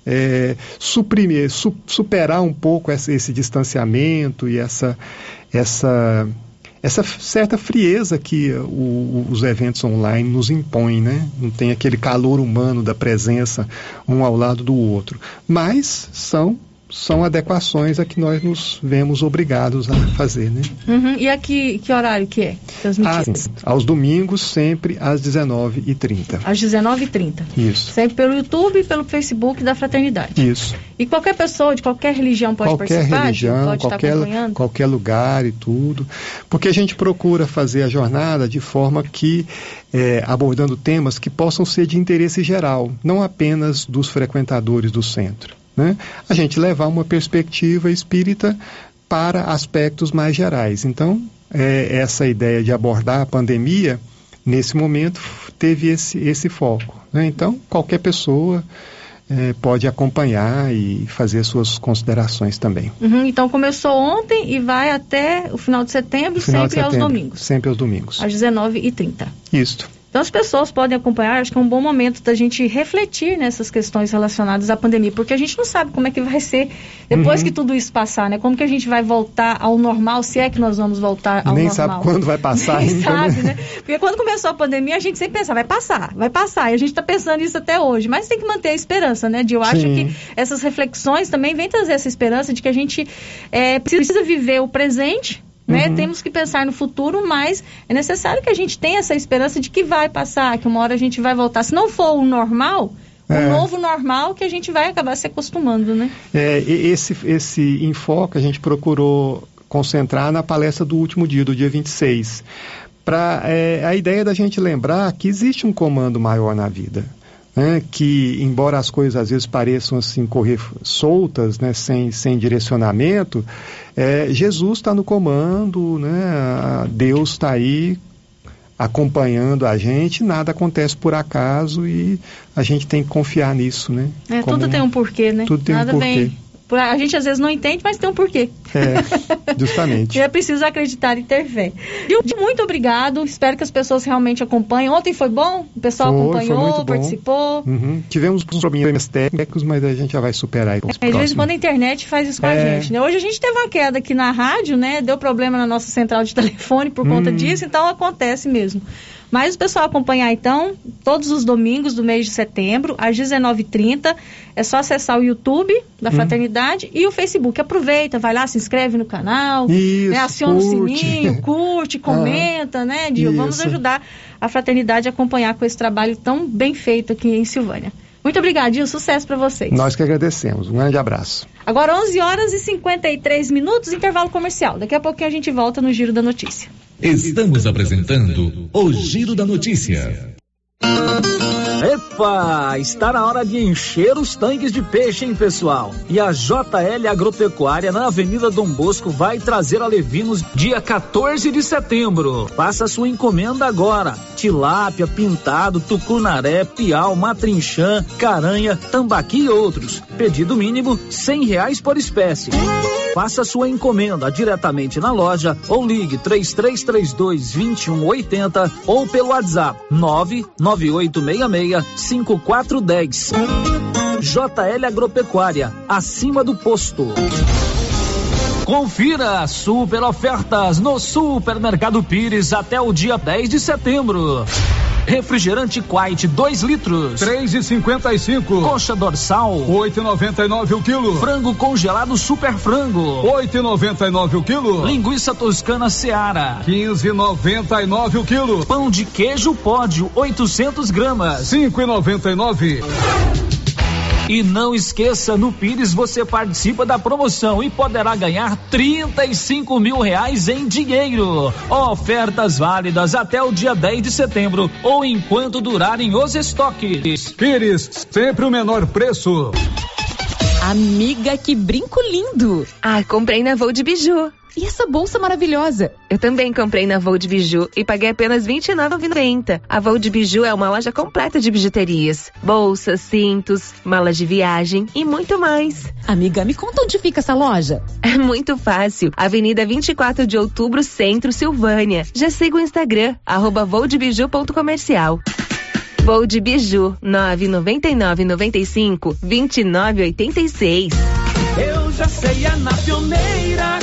é, suprimir, su- superar um pouco essa- esse distanciamento e essa essa essa certa frieza que uh, o- os eventos online nos impõem, né? Não tem aquele calor humano da presença um ao lado do outro. Mas são são adequações a que nós nos vemos obrigados a fazer, né? Uhum. E aqui, que horário que é? Transmitido? Sim. aos domingos, sempre às 19h30. Às 19h30. Isso. Sempre pelo YouTube e pelo Facebook da Fraternidade. Isso. E qualquer pessoa de qualquer religião pode qualquer participar? religião, pode qualquer, acompanhando? qualquer lugar e tudo. Porque a gente procura fazer a jornada de forma que, é, abordando temas que possam ser de interesse geral, não apenas dos frequentadores do centro. Né? A gente levar uma perspectiva espírita para aspectos mais gerais. Então, é, essa ideia de abordar a pandemia, nesse momento, teve esse, esse foco. né? Então, qualquer pessoa é, pode acompanhar e fazer suas considerações também. Uhum, então começou ontem e vai até o final de setembro, Final sempre de setembro, aos domingos, Sempre aos domingos. às 19h30. Isto. Então as pessoas podem acompanhar, acho que é um bom momento da gente refletir nessas questões relacionadas à pandemia, porque a gente não sabe como é que vai ser depois Uhum. que tudo isso passar, né? Como que a gente vai voltar ao normal, se é que nós vamos voltar ao Nem normal. sabe quando vai passar Nem ainda, sabe, né? né? Porque quando começou a pandemia, a gente sempre pensa, vai passar, vai passar. E a gente está pensando isso até hoje. Mas tem que manter a esperança, né? Eu acho Sim. que essas reflexões também vêm trazer essa esperança de que a gente é, precisa viver o presente. Né? Uhum. Temos que pensar no futuro, mas é necessário que a gente tenha essa esperança de que vai passar, que uma hora a gente vai voltar. Se não for o normal, É. o novo normal, que a gente vai acabar se acostumando, né? É, esse, esse enfoque a gente procurou concentrar na palestra do último dia, do dia 26. Pra, é, a ideia da gente lembrar que existe um comando maior na vida. Né, que embora as coisas às vezes pareçam assim correr soltas, né, sem, sem direcionamento, é, Jesus está no comando, né, Deus está aí acompanhando a gente, nada acontece por acaso e a gente tem que confiar nisso, né? É, Como- tudo tem um porquê, né? Tudo tem um Nada porquê. vem. A gente às vezes não entende, mas tem um porquê. É, justamente. E é preciso acreditar e ter fé. Gil, muito obrigado. Espero que as pessoas realmente acompanhem. Ontem foi bom? O pessoal Foi, foi acompanhou, bom. participou. Uhum. Tivemos uns problemas técnicos, mas a gente já vai superar os É, de vez em quando a internet faz isso com a É. gente, né? Hoje a gente teve uma queda aqui na rádio, né? Deu problema na nossa central de telefone por conta Hum. disso, então acontece mesmo. Mas o pessoal acompanhar então, todos os domingos do mês de setembro, às 19h30, é só acessar o YouTube da Hum. Fraternidade e o Facebook. Aproveita, vai lá, se inscreve no canal, Isso, né? aciona curte. o sininho, curte, comenta, né, Dio? Vamos ajudar a Fraternidade a acompanhar com esse trabalho tão bem feito aqui em Silvânia. Muito obrigada, Dio. Sucesso para vocês. Nós que agradecemos. Um grande abraço. Agora 11 horas e 53 minutos, intervalo comercial. Daqui a pouquinho a gente volta no Giro da Notícia. Estamos apresentando o Giro da Notícia. Epa, está na hora de encher os tanques de peixe, hein, pessoal? E a JL Agropecuária na Avenida Dom Bosco vai trazer a Levinos dia 14 de setembro. Faça sua encomenda agora. Tilápia, pintado, tucunaré, piau, matrinchã, caranha, tambaqui e outros. Pedido mínimo cem reais por espécie. Faça sua encomenda diretamente na loja ou ligue 3332 2180 ou pelo WhatsApp 99866 5410. JL Agropecuária, acima do posto. Confira super ofertas no Supermercado Pires até o dia 10 de setembro. Refrigerante Quite 2 litros. 3,55. Coxa dorsal. 8,99 o quilo. Frango congelado super frango. 8,99 o quilo. Linguiça toscana Seara. 15,99 o quilo. Pão de queijo pódio 800 gramas. 5,99. E não esqueça, no Pires você participa da promoção e poderá ganhar 35 mil reais em dinheiro. Ofertas válidas até o dia 10 de setembro ou enquanto durarem os estoques. Pires, sempre o menor preço. Amiga, que brinco lindo! Ah, comprei na Voo de Biju. E essa bolsa maravilhosa? Eu também comprei na Voo de Biju e paguei apenas R$ 29,90. A Voo de Biju é uma loja completa de bijuterias, bolsas, cintos, malas de viagem e muito mais. Amiga, me conta onde fica essa loja. É muito fácil. Avenida 24 de Outubro, Centro, Silvânia. Já siga o Instagram, arroba. Voo de Biju, 999 95 2986. Eu já sei, é na pioneira vou.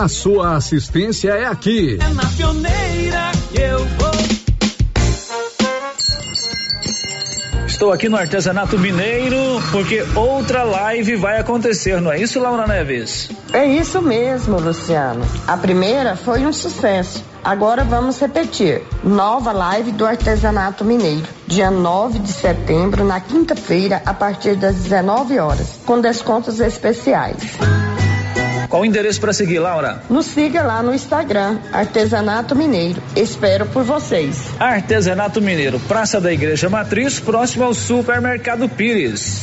a sua assistência é aqui. É na pioneira que eu vou. Estou aqui no Artesanato Mineiro porque outra live vai acontecer, não é isso, Laura Neves? É isso mesmo, Luciano. A primeira foi um sucesso. Agora vamos repetir. Nova live do artesanato mineiro, dia 9 de setembro, na quinta-feira, a partir das 19 horas, com descontos especiais. Qual o endereço para seguir, Laura? Nos siga lá no Instagram, Artesanato Mineiro. Espero por vocês. Artesanato Mineiro, Praça da Igreja Matriz, próximo ao Supermercado Pires.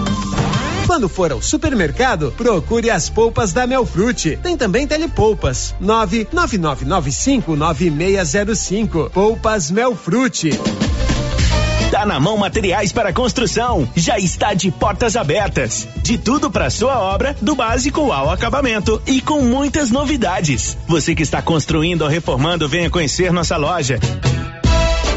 Quando for ao supermercado, procure as polpas da Melfrute. Tem também telepolpas. 999959605. Polpas Melfrute. Tá na mão materiais para construção. Já está de portas abertas. De tudo para sua obra, do básico ao acabamento e com muitas novidades. Você que está construindo ou reformando, venha conhecer nossa loja.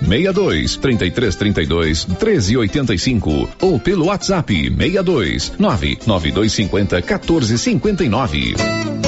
62 33 32 13 85 ou pelo WhatsApp 62 99250 14 59.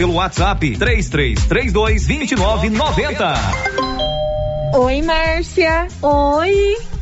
pelo WhatsApp 3332 2990. Oi, Márcia. Oi.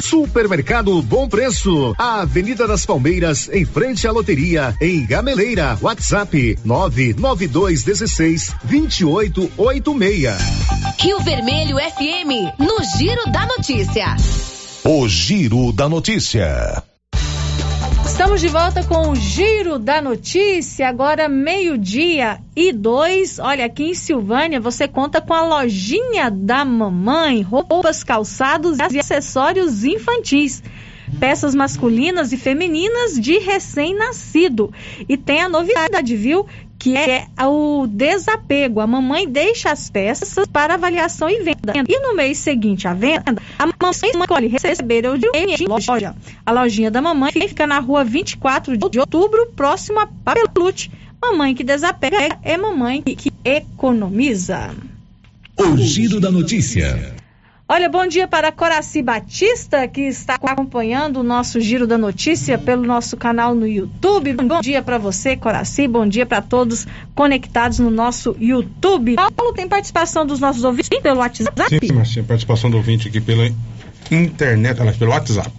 Supermercado Bom Preço, a Avenida das Palmeiras, em frente à loteria, em Gameleira. WhatsApp 99216 2886. Rio Vermelho FM, no Giro da Notícia. O Giro da Notícia. Estamos de volta com o Giro da Notícia, agora meio-dia e dois. Olha, aqui em Silvânia você conta com a lojinha da mamãe, roupas, calçados e acessórios infantis. Peças masculinas e femininas de recém-nascido. E tem a novidade, viu? Que é o desapego. A mamãe deixa as peças para avaliação e venda. E no mês seguinte à venda, a mamãe escolhe receber o dinheiro em loja. A lojinha da mamãe fica na rua 24 de outubro, próximo a Papelute. Mamãe que desapega é mamãe que economiza. O giro da notícia. Olha, bom dia para Coraci Batista, que está acompanhando o nosso Giro da Notícia pelo nosso canal no YouTube. Bom dia para você, Coraci. Bom dia para todos conectados no nosso YouTube. Paulo, tem participação dos nossos ouvintes pelo WhatsApp? Sim, Márcia, participação do ouvinte aqui pela internet, pelo WhatsApp.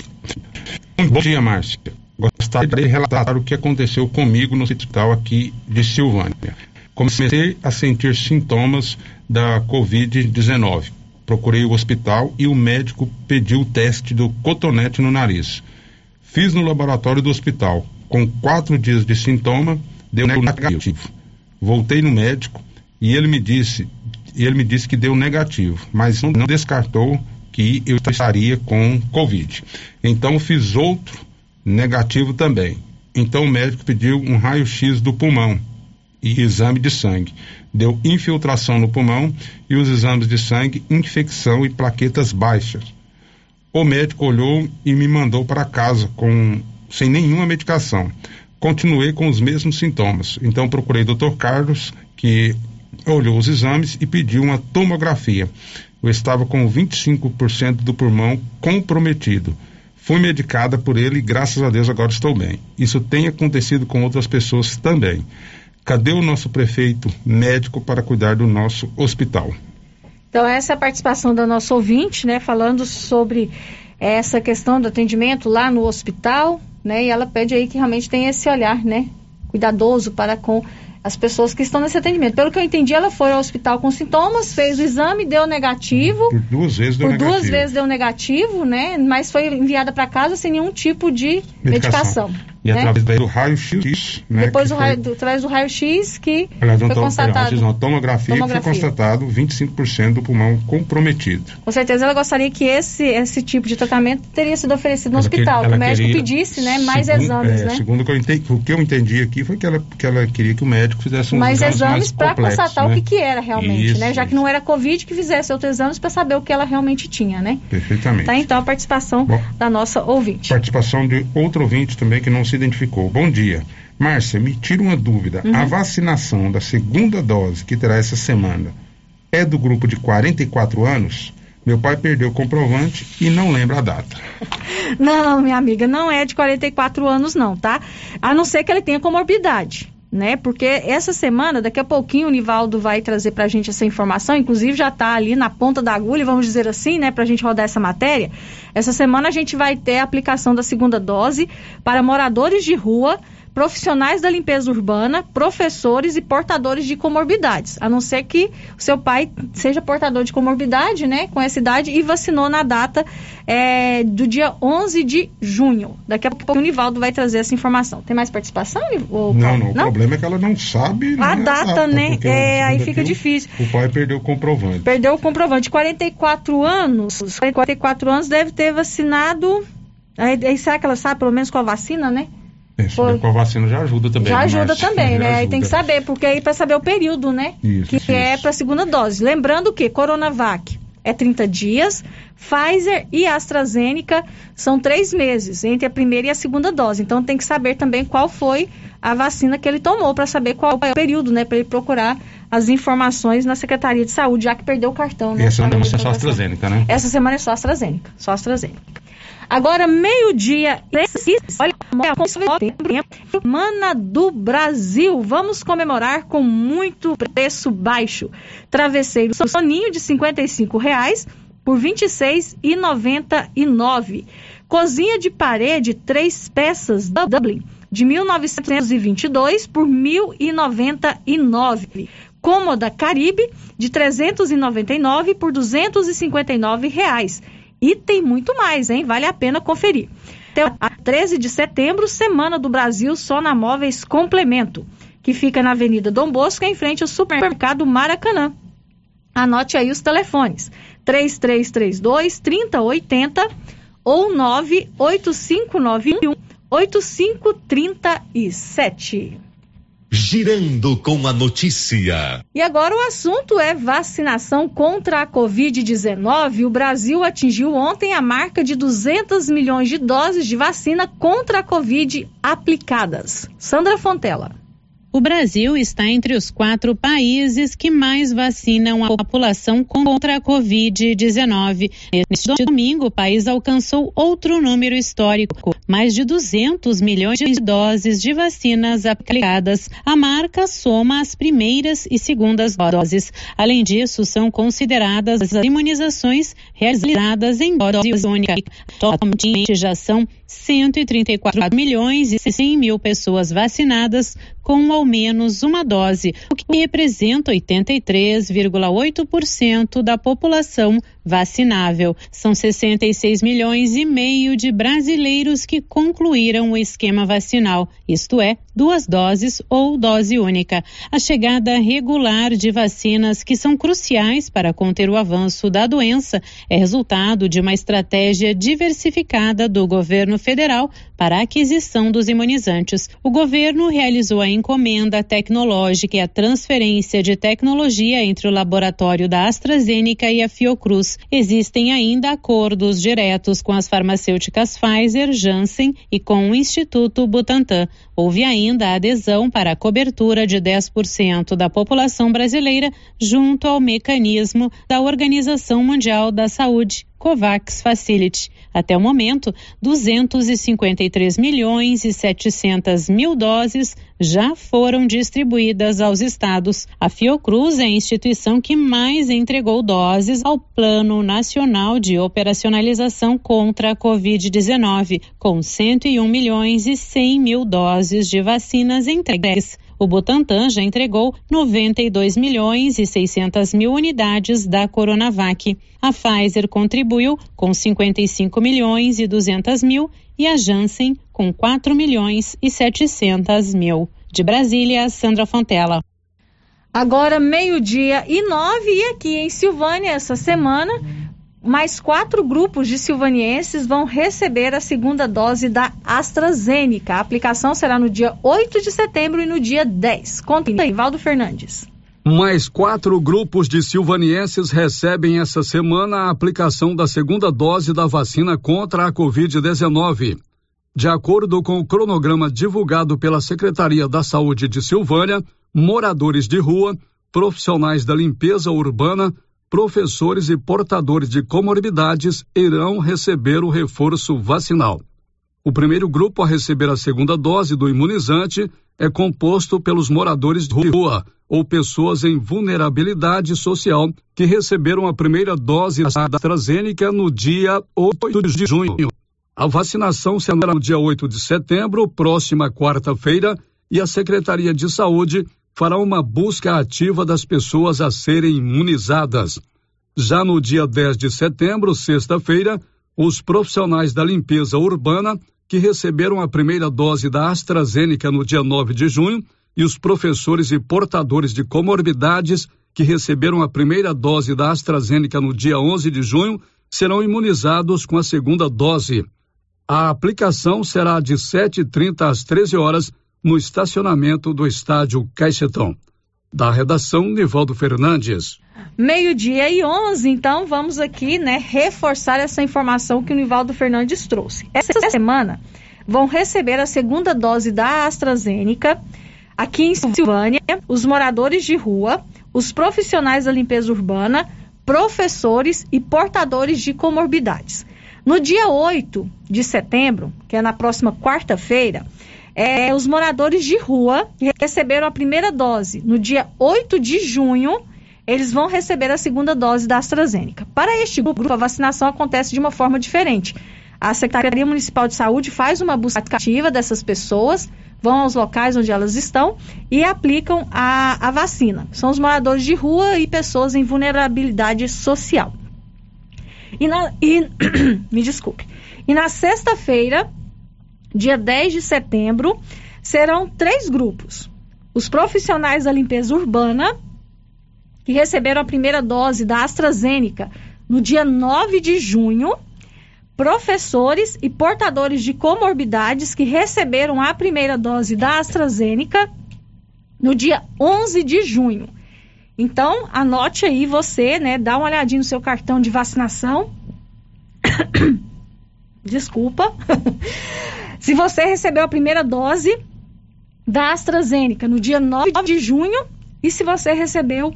Bom dia, Márcia. Gostaria de relatar o que aconteceu comigo no hospital aqui de Silvânia. Comecei a sentir sintomas da Covid-19 procurei o hospital e o médico pediu o teste do cotonete no nariz. Fiz no laboratório do hospital. Com quatro dias de sintoma, deu negativo. Voltei no médico e ele me disse, ele me disse que deu negativo, mas não descartou que eu estaria com Covid. Então fiz outro negativo também. Então o médico pediu um raio-x do pulmão e exame de sangue deu infiltração no pulmão e os exames de sangue, infecção e plaquetas baixas. O médico olhou e me mandou para casa com sem nenhuma medicação. Continuei com os mesmos sintomas. Então procurei o Dr. Carlos, que olhou os exames e pediu uma tomografia. Eu estava com 25% do pulmão comprometido. Fui medicada por ele e graças a Deus agora estou bem. Isso tem acontecido com outras pessoas também. Cadê o nosso prefeito médico para cuidar do nosso hospital? Então, essa é a participação da nossa ouvinte, né, falando sobre essa questão do atendimento lá no hospital, né, e ela pede aí que realmente tenha esse olhar, né, cuidadoso para com as pessoas que estão nesse atendimento. Pelo que eu entendi, ela foi ao hospital com sintomas, fez o exame, deu negativo. Por duas vezes deu por negativo. Por duas vezes deu negativo, né? Mas foi enviada para casa sem nenhum tipo de medicação. medicação e né? através do raio-x, né? Depois do, raio, do, através do raio-x que aliás, foi constatado. Uma tomografia, tomografia. foi constatado 25% do pulmão comprometido. Com certeza ela gostaria que esse, esse tipo de tratamento teria sido oferecido no ela hospital, que, que o médico pedisse, né? Mais segundo, exames, é, né? Segundo o que, eu entendi, o que eu entendi aqui foi que ela, que ela queria que o médico fizesse um mais exames, exames para constatar né? o que, que era realmente, isso, né? Já que não era Covid, que fizesse outros exames para saber o que ela realmente tinha, né? Perfeitamente. Tá, então a participação Bom, da nossa ouvinte. Participação de outro ouvinte também que não se identificou. Bom dia. Márcia, me tira uma dúvida. Uhum. A vacinação da segunda dose que terá essa semana é do grupo de 44 anos? Meu pai perdeu o comprovante e não lembra a data. Não, minha amiga, não é de 44 anos não, tá? A não ser que ele tenha comorbidade. Né? Porque essa semana, daqui a pouquinho, o Nivaldo vai trazer para a gente essa informação, inclusive já está ali na ponta da agulha, vamos dizer assim, né, para a gente rodar essa matéria. Essa semana a gente vai ter a aplicação da segunda dose para moradores de rua profissionais da limpeza urbana, professores e portadores de comorbidades, a não ser que o seu pai seja portador de comorbidade, né, com essa idade e vacinou na data é, do dia 11 de junho. Daqui a pouco o Nivaldo vai trazer essa informação. Tem mais participação, Ou, não, não, o problema é que ela não sabe a, né, data, a data, né? É, aí fica difícil. O pai perdeu o comprovante. Perdeu o comprovante. 44 anos, 44 anos deve ter vacinado. Aí, aí será que ela sabe pelo menos com a vacina, né? É, saber com a vacina já ajuda também. Já ajuda mas, também, já né? Ajuda. Aí tem que saber, porque aí para saber o período, né? Isso, que isso. é para segunda dose. Lembrando que Coronavac é 30 dias. Pfizer e AstraZeneca são três meses entre a primeira e a segunda dose. Então tem que saber também qual foi a vacina que ele tomou para saber qual é o período, né? Para ele procurar as informações na Secretaria de Saúde, já que perdeu o cartão. E Né? essa semana é só AstraZeneca, né? Essa semana é só AstraZeneca. Só AstraZeneca. Agora, meio-dia, olha, Semana do Brasil. Vamos comemorar com muito preço baixo. Travesseiro soninho de 55 reais por R$ 26,99. Cozinha de parede, três peças Dublin, de 1922 por 1.099. Cômoda Caribe, de 399 por 259 reais. E tem muito mais, hein? Vale a pena conferir. Até 13 de setembro, Semana do Brasil só na Móveis Complemento, que fica na Avenida Dom Bosco, em frente ao supermercado Maracanã. Anote aí os telefones: 3332 3080 ou 98591 8537. Girando com a notícia. E agora o assunto é vacinação contra a Covid-19. O Brasil atingiu ontem a marca de 200 milhões de doses de vacina contra a Covid aplicadas. Sandra Fontela. O Brasil está entre os quatro países que mais vacinam a população contra a Covid-19. Neste domingo, o país alcançou outro número histórico, mais de 200 milhões de doses de vacinas aplicadas. A marca soma as primeiras e segundas doses. Além disso, são consideradas as imunizações realizadas em dose única. Atualmente já são 134 milhões e 100 mil pessoas vacinadas com menos uma dose, o que representa 83,8% da população vacinável. São 66 milhões e meio de brasileiros que concluíram o esquema vacinal, isto é, duas doses ou dose única. A chegada regular de vacinas que são cruciais para conter o avanço da doença é resultado de uma estratégia diversificada do governo federal para a aquisição dos imunizantes. O governo realizou a encomenda tecnológica e a transferência de tecnologia entre o laboratório da AstraZeneca e a Fiocruz. Existem ainda acordos diretos com as farmacêuticas Pfizer, Janssen e com o Instituto Butantan. Houve ainda adesão para a cobertura de 10% da população brasileira junto ao mecanismo da Organização Mundial da Saúde, COVAX Facility. Até o momento, 253 milhões e 700 mil doses já foram distribuídas aos estados. A Fiocruz é a instituição que mais entregou doses ao Plano Nacional de Operacionalização contra a Covid-19, com 101 milhões e 100 mil doses de vacinas entregues. O Butantan já entregou 92 milhões e 600 mil unidades da Coronavac. A Pfizer contribuiu com 55 milhões e 200 mil e a Janssen com 4 milhões e 700 mil. De Brasília, Sandra Fontela. Agora meio-dia e nove e aqui em Silvânia essa semana mais quatro grupos de silvanienses vão receber a segunda dose da AstraZeneca. A aplicação será no dia 8 de setembro e no dia 10. Conta aí, Valdo Fernandes. Mais quatro grupos de silvanienses recebem essa semana a aplicação da segunda dose da vacina contra a Covid-19. De acordo com o cronograma divulgado pela Secretaria da Saúde de Silvânia, moradores de rua, profissionais da limpeza urbana, professores e portadores de comorbidades irão receber o reforço vacinal. O primeiro grupo a receber a segunda dose do imunizante é composto pelos moradores de rua ou pessoas em vulnerabilidade social que receberam a primeira dose da AstraZeneca no dia 8 de junho. A vacinação será no dia 8 de setembro, próxima quarta-feira, e a Secretaria de Saúde fará uma busca ativa das pessoas a serem imunizadas. Já no dia 10 de setembro, sexta-feira, os profissionais da limpeza urbana que receberam a primeira dose da AstraZeneca no dia 9 de junho e os professores e portadores de comorbidades que receberam a primeira dose da AstraZeneca no dia 11 de junho serão imunizados com a segunda dose. A aplicação será de 7h30 às 13 horas no estacionamento do estádio Caixetão. Da redação, Nivaldo Fernandes. Meio-dia e 11, então vamos aqui, né, reforçar essa informação que o Nivaldo Fernandes trouxe. Essa semana vão receber a segunda dose da AstraZeneca aqui em Silvânia, os moradores de rua, os profissionais da limpeza urbana, professores e portadores de comorbidades. No dia 8 de setembro, que é na próxima quarta-feira, é, os moradores de rua que receberam a primeira dose no dia 8 de junho, eles vão receber a segunda dose da AstraZeneca. Para este grupo, a vacinação acontece de uma forma diferente. A Secretaria Municipal de Saúde faz uma busca ativa dessas pessoas, vão aos locais onde elas estão e aplicam a, a vacina. São os moradores de rua e pessoas em vulnerabilidade social. E, na, e me desculpe. E na sexta-feira, dia 10 de setembro, serão três grupos. Os profissionais da limpeza urbana, que receberam a primeira dose da AstraZeneca no dia 9 de junho, professores e portadores de comorbidades que receberam a primeira dose da AstraZeneca no dia 11 de junho. Então, anote aí você, né, dá uma olhadinha no seu cartão de vacinação. Desculpa. Se você recebeu a primeira dose da AstraZeneca no dia 9 de junho e se você recebeu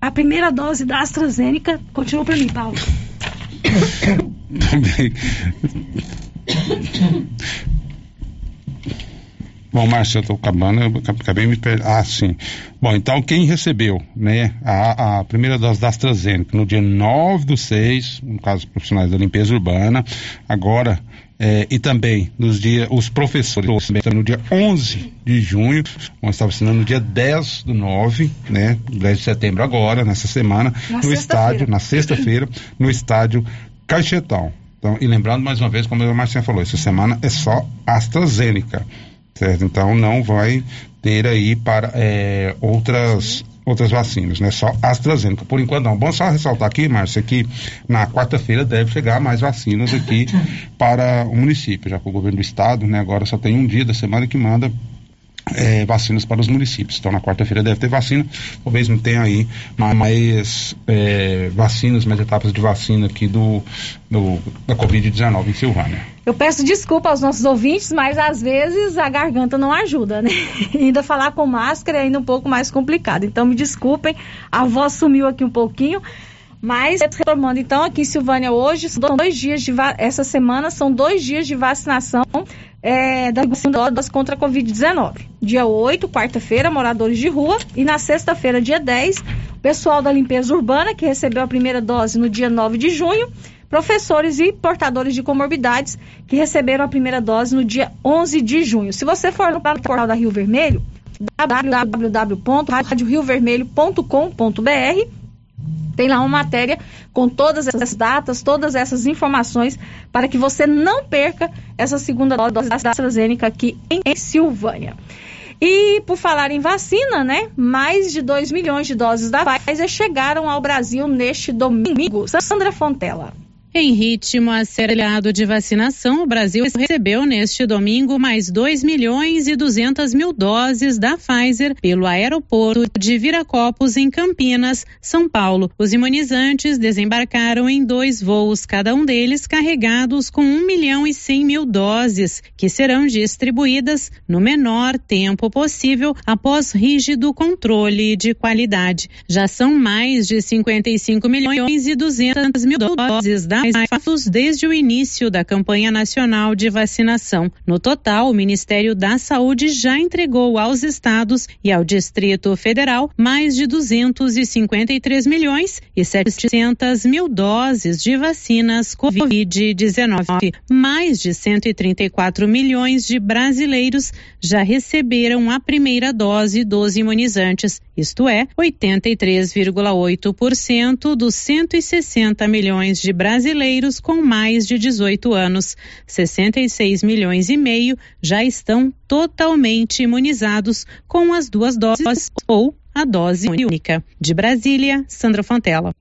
a primeira dose da AstraZeneca, continua para mim, Paulo. Bom, Márcio, eu estou acabando, eu acabei me per... Ah, sim. Bom, então quem recebeu, né, a, a primeira dose da AstraZeneca no dia 9 do 6, no caso profissionais da limpeza urbana, agora, é, e também nos dias, os professores, no dia 11 de junho, vamos estar vacinando no dia 10 do 9, né, 10 de setembro agora, nessa semana, na no estádio, na sexta-feira, no estádio Caixetão. Então, e lembrando mais uma vez, como a Marcinha falou, essa semana é só AstraZeneca certo? Então não vai ter aí para é, outras outras vacinas, né? Só AstraZeneca. Por enquanto não. Bom só ressaltar aqui, Márcia, que na quarta-feira deve chegar mais vacinas aqui para o município, já que o governo do estado, né, agora só tem um dia da semana que manda é, vacinas para os municípios. Então, na quarta-feira deve ter vacina. Talvez não tenha aí mais é, vacinas, mais etapas de vacina aqui do, do da Covid-19 em Silvânia. Eu peço desculpa aos nossos ouvintes, mas às vezes a garganta não ajuda, né? ainda falar com máscara é ainda um pouco mais complicado. Então, me desculpem, a voz sumiu aqui um pouquinho. Mas, retomando, então, aqui em Silvânia hoje, são dois dias de essa semana são dois dias de vacinação é, da segunda dose contra a Covid-19. Dia 8, quarta-feira, moradores de rua. E na sexta-feira, dia 10, pessoal da limpeza urbana, que recebeu a primeira dose no dia 9 de junho. Professores e portadores de comorbidades que receberam a primeira dose no dia 11 de junho. Se você for no portal da Rio Vermelho, www.radioriovermelho.com.br tem lá uma matéria com todas essas datas, todas essas informações, para que você não perca essa segunda dose da AstraZeneca aqui em Silvânia. E por falar em vacina, né? Mais de 2 milhões de doses da Pfizer chegaram ao Brasil neste domingo. Sandra Fontela. Em ritmo acelerado de vacinação, o Brasil recebeu neste domingo mais 2 milhões e 200 mil doses da Pfizer pelo aeroporto de Viracopos, em Campinas, São Paulo. Os imunizantes desembarcaram em dois voos, cada um deles carregados com 1 milhão e 100 mil doses, que serão distribuídas no menor tempo possível após rígido controle de qualidade. Já são mais de 55 milhões e 200 mil doses da fatos desde o início da campanha nacional de vacinação. No total, o Ministério da Saúde já entregou aos estados e ao Distrito Federal mais de 253 milhões e 700 mil doses de vacinas Covid-19. Mais de 134 milhões de brasileiros já receberam a primeira dose dos imunizantes, isto é, 83,8% dos 160 milhões de brasileiros brasileiros com mais de 18 anos. 66 milhões e meio já estão totalmente imunizados com as duas doses ou a dose única. De Brasília, Sandra Fontela.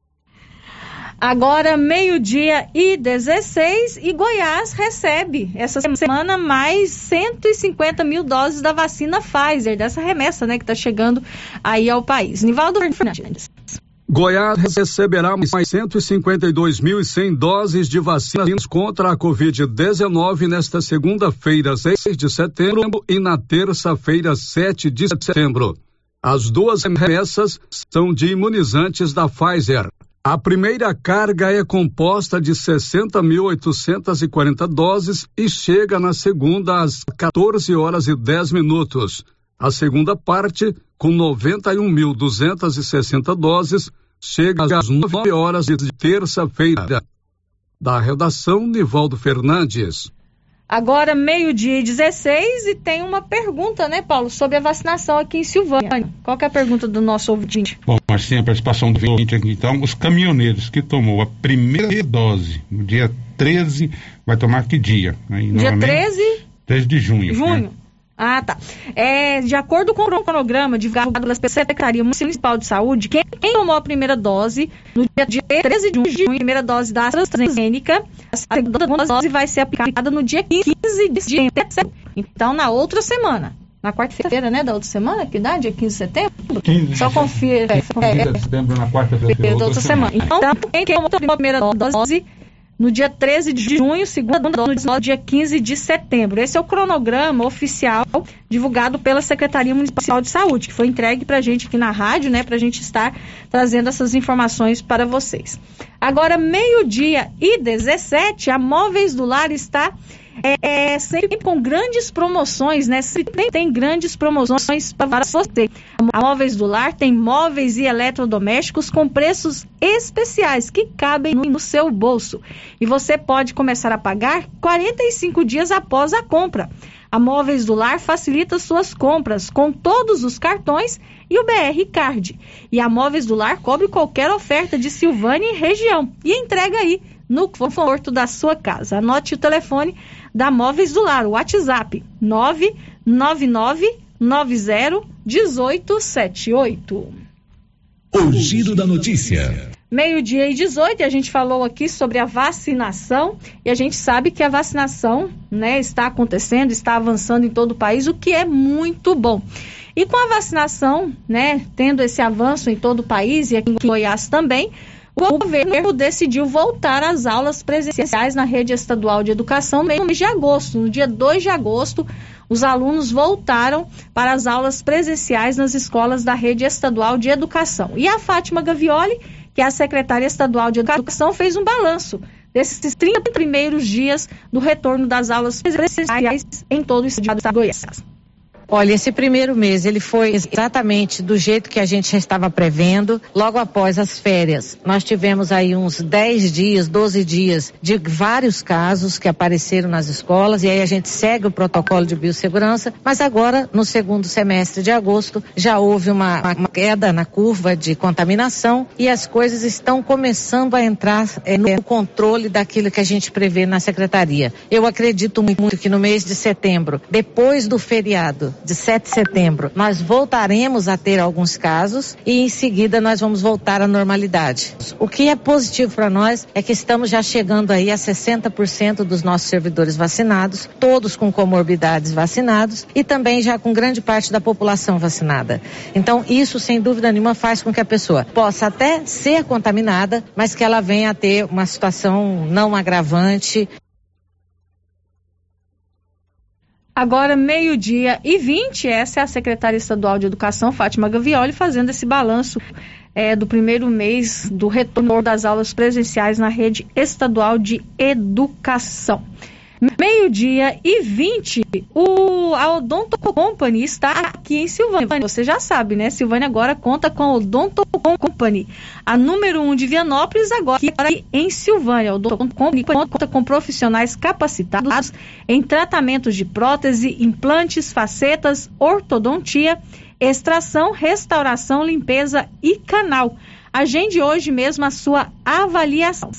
Agora, meio-dia e 16, e Goiás recebe essa semana mais 150 mil doses da vacina Pfizer, dessa remessa né, que está chegando aí ao país. Nivaldo Fernandes. Goiás receberá mais 152.100 doses de vacinas contra a Covid-19 nesta segunda-feira, 6 de setembro, e na terça-feira, 7 de setembro. As duas remessas são de imunizantes da Pfizer. A primeira carga é composta de 60.840 doses e chega na segunda às 14 horas e 10 minutos. A segunda parte, com 91.260 doses, chega às 9 horas de terça-feira. Da redação, Nivaldo Fernandes. Agora, meio-dia e 16, e tem uma pergunta, né, Paulo, sobre a vacinação aqui em Silvânia. Qual é a pergunta do nosso ouvinte? Bom, Marcinha, a participação do ouvinte aqui, então, os caminhoneiros que tomou a primeira dose no dia 13, vai tomar que dia? Aí, dia 13? 13 de junho. Junho. Né? Ah, tá. É, de acordo com o cronograma divulgado pela Secretaria Municipal de Saúde, quem, quem tomou a primeira dose no dia 13 de junho, a primeira dose da AstraZeneca, a segunda dose vai ser aplicada no dia 15 de setembro. Então, na outra semana. Na quarta-feira, né? Da outra semana? Que dá? Dia 15 de setembro? 15 Só confira. 15 é, de setembro, na quarta-feira da outra semana. semana. Então, quem tomou a primeira dose no dia 13 de junho, segunda dose no dia 15 de setembro. Esse é o cronograma oficial divulgado pela Secretaria Municipal de Saúde, que foi entregue para a gente aqui na rádio, né, para a gente estar trazendo essas informações para vocês. Agora, meio-dia e 17, a Móveis do Lar está é, é, sempre com grandes promoções, né? Sempre tem grandes promoções para você. A Móveis do Lar tem móveis e eletrodomésticos com preços especiais que cabem no seu bolso. E você pode começar a pagar 45 dias após a compra. A Móveis do Lar facilita suas compras com todos os cartões e o BR Card. E a Móveis do Lar cobre qualquer oferta de Silvânia e região e entrega aí no conforto da sua casa. Anote o telefone da Móveis do Lar, o WhatsApp 999 90 1878. O giro da notícia. Meio-dia e 18, a gente falou aqui sobre a vacinação e a gente sabe que a vacinação né, está acontecendo, está avançando em todo o país, o que é muito bom. E com a vacinação, né, tendo esse avanço em todo o país e aqui em Goiás também, o governo decidiu voltar às aulas presenciais na rede estadual de educação no mês de agosto. No dia 2 de agosto, os alunos voltaram para as aulas presenciais nas escolas da rede estadual de educação. E a Fátima Gavioli, que é a secretária estadual de educação, fez um balanço desses 30 primeiros dias do retorno das aulas presenciais em todo o estado de Goiás. Olha, esse primeiro mês ele foi exatamente do jeito que a gente já estava prevendo. Logo após as férias, nós tivemos aí uns 10 dias, 12 dias de vários casos que apareceram nas escolas e aí a gente segue o protocolo de biossegurança. Mas agora, no segundo semestre de agosto, já houve uma, uma queda na curva de contaminação e as coisas estão começando a entrar é, no controle daquilo que a gente prevê na secretaria. Eu acredito muito que no mês de setembro, depois do feriado, de 7 de setembro, nós voltaremos a ter alguns casos e em seguida nós vamos voltar à normalidade. O que é positivo para nós é que estamos já chegando aí a 60% dos nossos servidores vacinados, todos com comorbidades vacinados e também já com grande parte da população vacinada. Então, isso sem dúvida nenhuma faz com que a pessoa possa até ser contaminada, mas que ela venha a ter uma situação não agravante Agora, meio-dia e 20, essa é a secretária estadual de Educação, Fátima Gavioli, fazendo esse balanço é, do primeiro mês do retorno das aulas presenciais na rede estadual de educação. Meio-dia e 20, o, a Odonto Company está aqui em Silvânia. Você já sabe, né? Silvânia agora conta com a Odonto Company, a número 1 um de Vianópolis, agora aqui em Silvânia. A Odonto Company conta com profissionais capacitados em tratamentos de prótese, implantes, facetas, ortodontia, extração, restauração, limpeza e canal. Agende hoje mesmo a sua avaliação.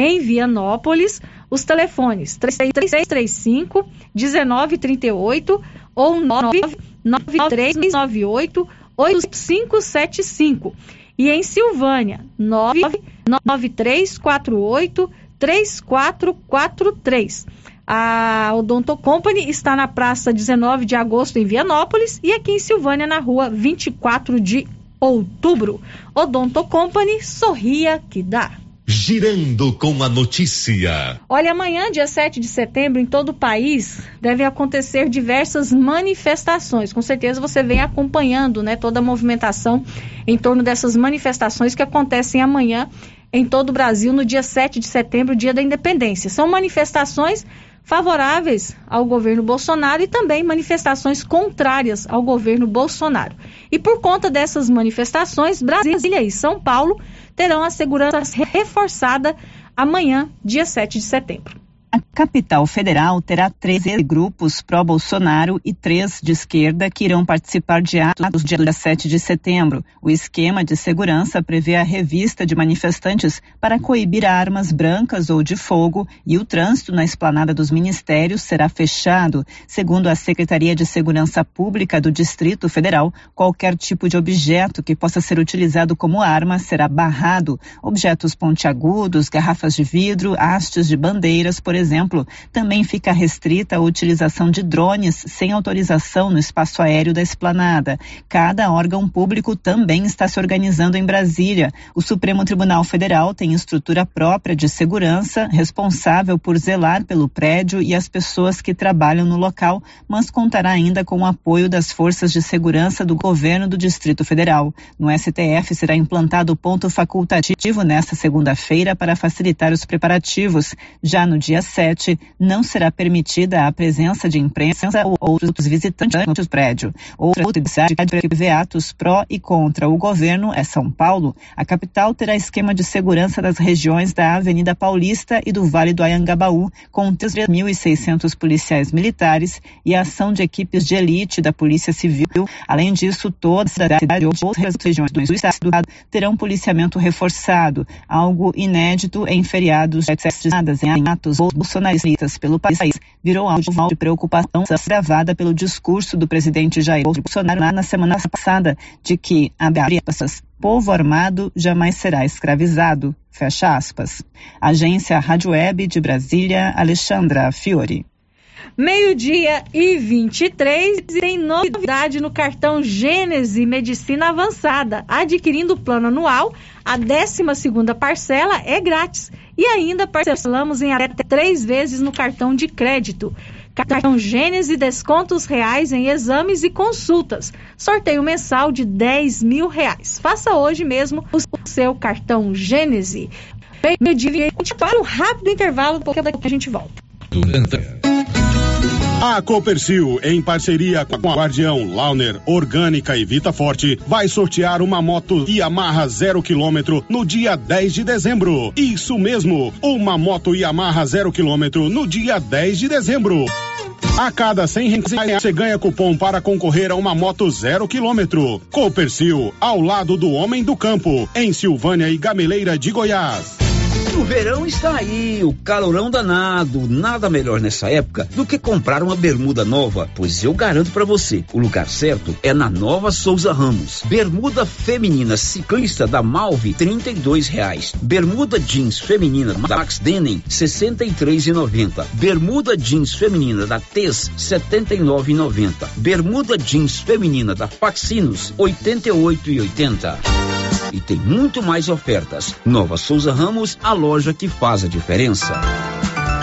Em Vianópolis, os telefones 3335 1938 ou 99398 8575 e em Silvânia 99348 3443. A Odonto Company está na praça 19 de agosto em Vianópolis e aqui em Silvânia na rua 24 de outubro. Odonto Company, sorria que dá. Girando com a notícia. Olha, amanhã, dia 7 de setembro, em todo o país, devem acontecer diversas manifestações. Com certeza você vem acompanhando né, toda a movimentação em torno dessas manifestações que acontecem amanhã em todo o Brasil, no dia 7 de setembro, dia da independência. São manifestações favoráveis ao governo Bolsonaro e também manifestações contrárias ao governo Bolsonaro. E por conta dessas manifestações, Brasília e São Paulo terão a segurança reforçada amanhã, dia 7 de setembro. A capital federal terá 13 grupos pró-Bolsonaro e três de esquerda que irão participar de atos dia 7 de setembro. O esquema de segurança prevê a revista de manifestantes para coibir armas brancas ou de fogo e o trânsito na esplanada dos ministérios será fechado. Segundo a Secretaria de Segurança Pública do Distrito Federal, qualquer tipo de objeto que possa ser utilizado como arma será barrado. Objetos pontiagudos, garrafas de vidro, hastes de bandeiras, por exemplo, também fica restrita a utilização de drones sem autorização no espaço aéreo da esplanada. Cada órgão público também está se organizando em Brasília. O Supremo Tribunal Federal tem estrutura própria de segurança, responsável por zelar pelo prédio e as pessoas que trabalham no local, mas contará ainda com o apoio das forças de segurança do governo do Distrito Federal. No STF será implantado ponto facultativo nesta segunda-feira para facilitar os preparativos. Já no dia 7, não será permitida a presença de imprensa ou outros visitantes no prédio. Outra cidade que vê atos pró e contra o governo é São Paulo. A capital terá esquema de segurança das regiões da Avenida Paulista e do Vale do Ayangabaú, com 3.600 policiais militares e a ação de equipes de elite da Polícia Civil. Além disso, toda a cidade e outras regiões do estado terão policiamento reforçado, algo inédito em feriados de em atos ou bolsonaristas pelo país virou alvo de preocupação gravada pelo discurso do presidente Jair Bolsonaro na semana passada de que, abre aspas, povo armado jamais será escravizado, fecha aspas. Agência Rádio Web de Brasília, Alexandra Fiore. Meio-dia e 23 tem novidade no cartão Gênese Medicina Avançada. Adquirindo o plano anual, a 12 parcela é grátis e ainda parcelamos em até três vezes no cartão de crédito. Cartão Gênese descontos reais em exames e consultas. Sorteio mensal de 10 mil reais. Faça hoje mesmo o seu cartão Gênese. Meio-dia para um rápido intervalo, porque daqui a gente volta. A Copercil, em parceria com a Guardião, Launer, Orgânica e Vita Forte, vai sortear uma moto Yamaha zero quilômetro no dia 10 de dezembro. Isso mesmo, uma moto Yamaha zero quilômetro no dia 10 de dezembro. A cada 100 reais você ganha cupom para concorrer a uma moto zero quilômetro. Copercil, ao lado do homem do campo, em Silvânia e Gameleira de Goiás. Verão está aí, o calorão danado. Nada melhor nessa época do que comprar uma bermuda nova, pois eu garanto para você, o lugar certo é na Nova Souza Ramos. Bermuda feminina ciclista da Malve, trinta e reais. Bermuda jeans feminina da Max Denim, sessenta e. Bermuda jeans feminina da Tez, setenta e. Bermuda jeans feminina da Faxinos, oitenta e e tem muito mais ofertas. Nova Souza Ramos, a loja que faz a diferença.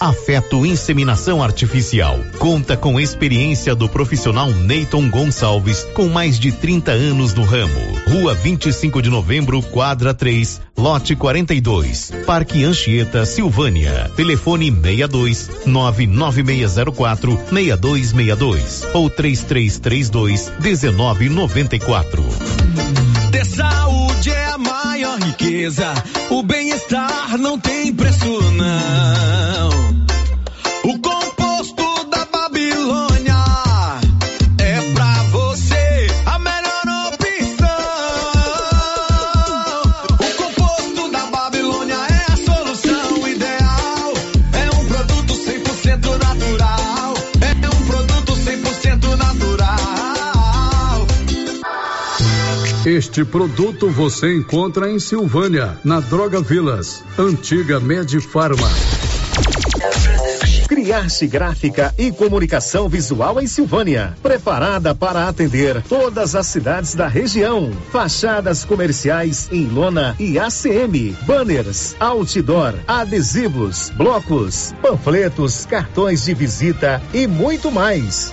Afeto Inseminação Artificial. Conta com experiência do profissional Neyton Gonçalves, com mais de 30 anos no ramo. Rua 25 de Novembro, quadra 3, lote 42. Parque Anchieta, Silvânia. Telefone 62 99604 6262 ou 3332 1994. Ter saúde é a maior riqueza. O bem-estar não tem preço, não. Este produto você encontra em Silvânia, na Droga Vilas, antiga Medifarma. Criarte Gráfica e Comunicação Visual em Silvânia. Preparada para atender todas as cidades da região. Fachadas comerciais em lona e ACM. Banners, outdoor, adesivos, blocos, panfletos, cartões de visita e muito mais.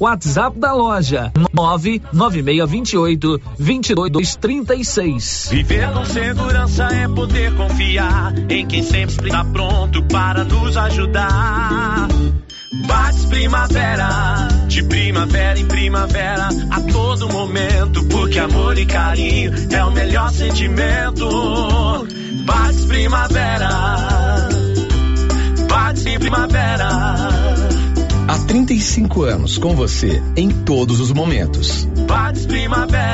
WhatsApp da loja 99628 2236. Viver com segurança é poder confiar em quem sempre está pronto para nos ajudar. Bates Primavera, de primavera em primavera, a todo momento, porque amor e carinho é o melhor sentimento. Bates Primavera, Bates Primavera. Há 35 anos com você em todos os momentos. Bates Primavera.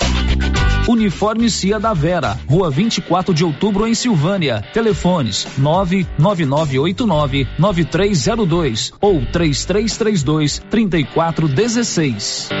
Uniforme Cia da Vera, Rua 24 de Outubro em Silvânia. Telefones 99989 9302 ou 3332 3416.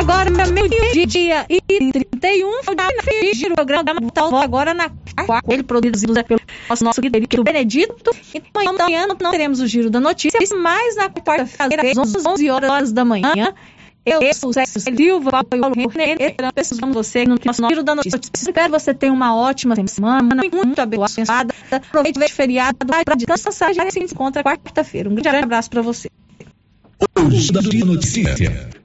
Agora, meio-dia e 31, giro o programa tal agora na quarta, ele produzido pelo nosso, querido Benedito. E amanhã não teremos o giro da notícia, mas na quarta-feira, às 11 horas da manhã, eu sou o César Silva, Paulo Pessoas você no nosso giro da notícia. Espero você tenha uma ótima semana, muito abençoada. Aproveite o feriado para descansar. Já se encontra quarta-feira. Um grande abraço para você. O Giro da Notícia.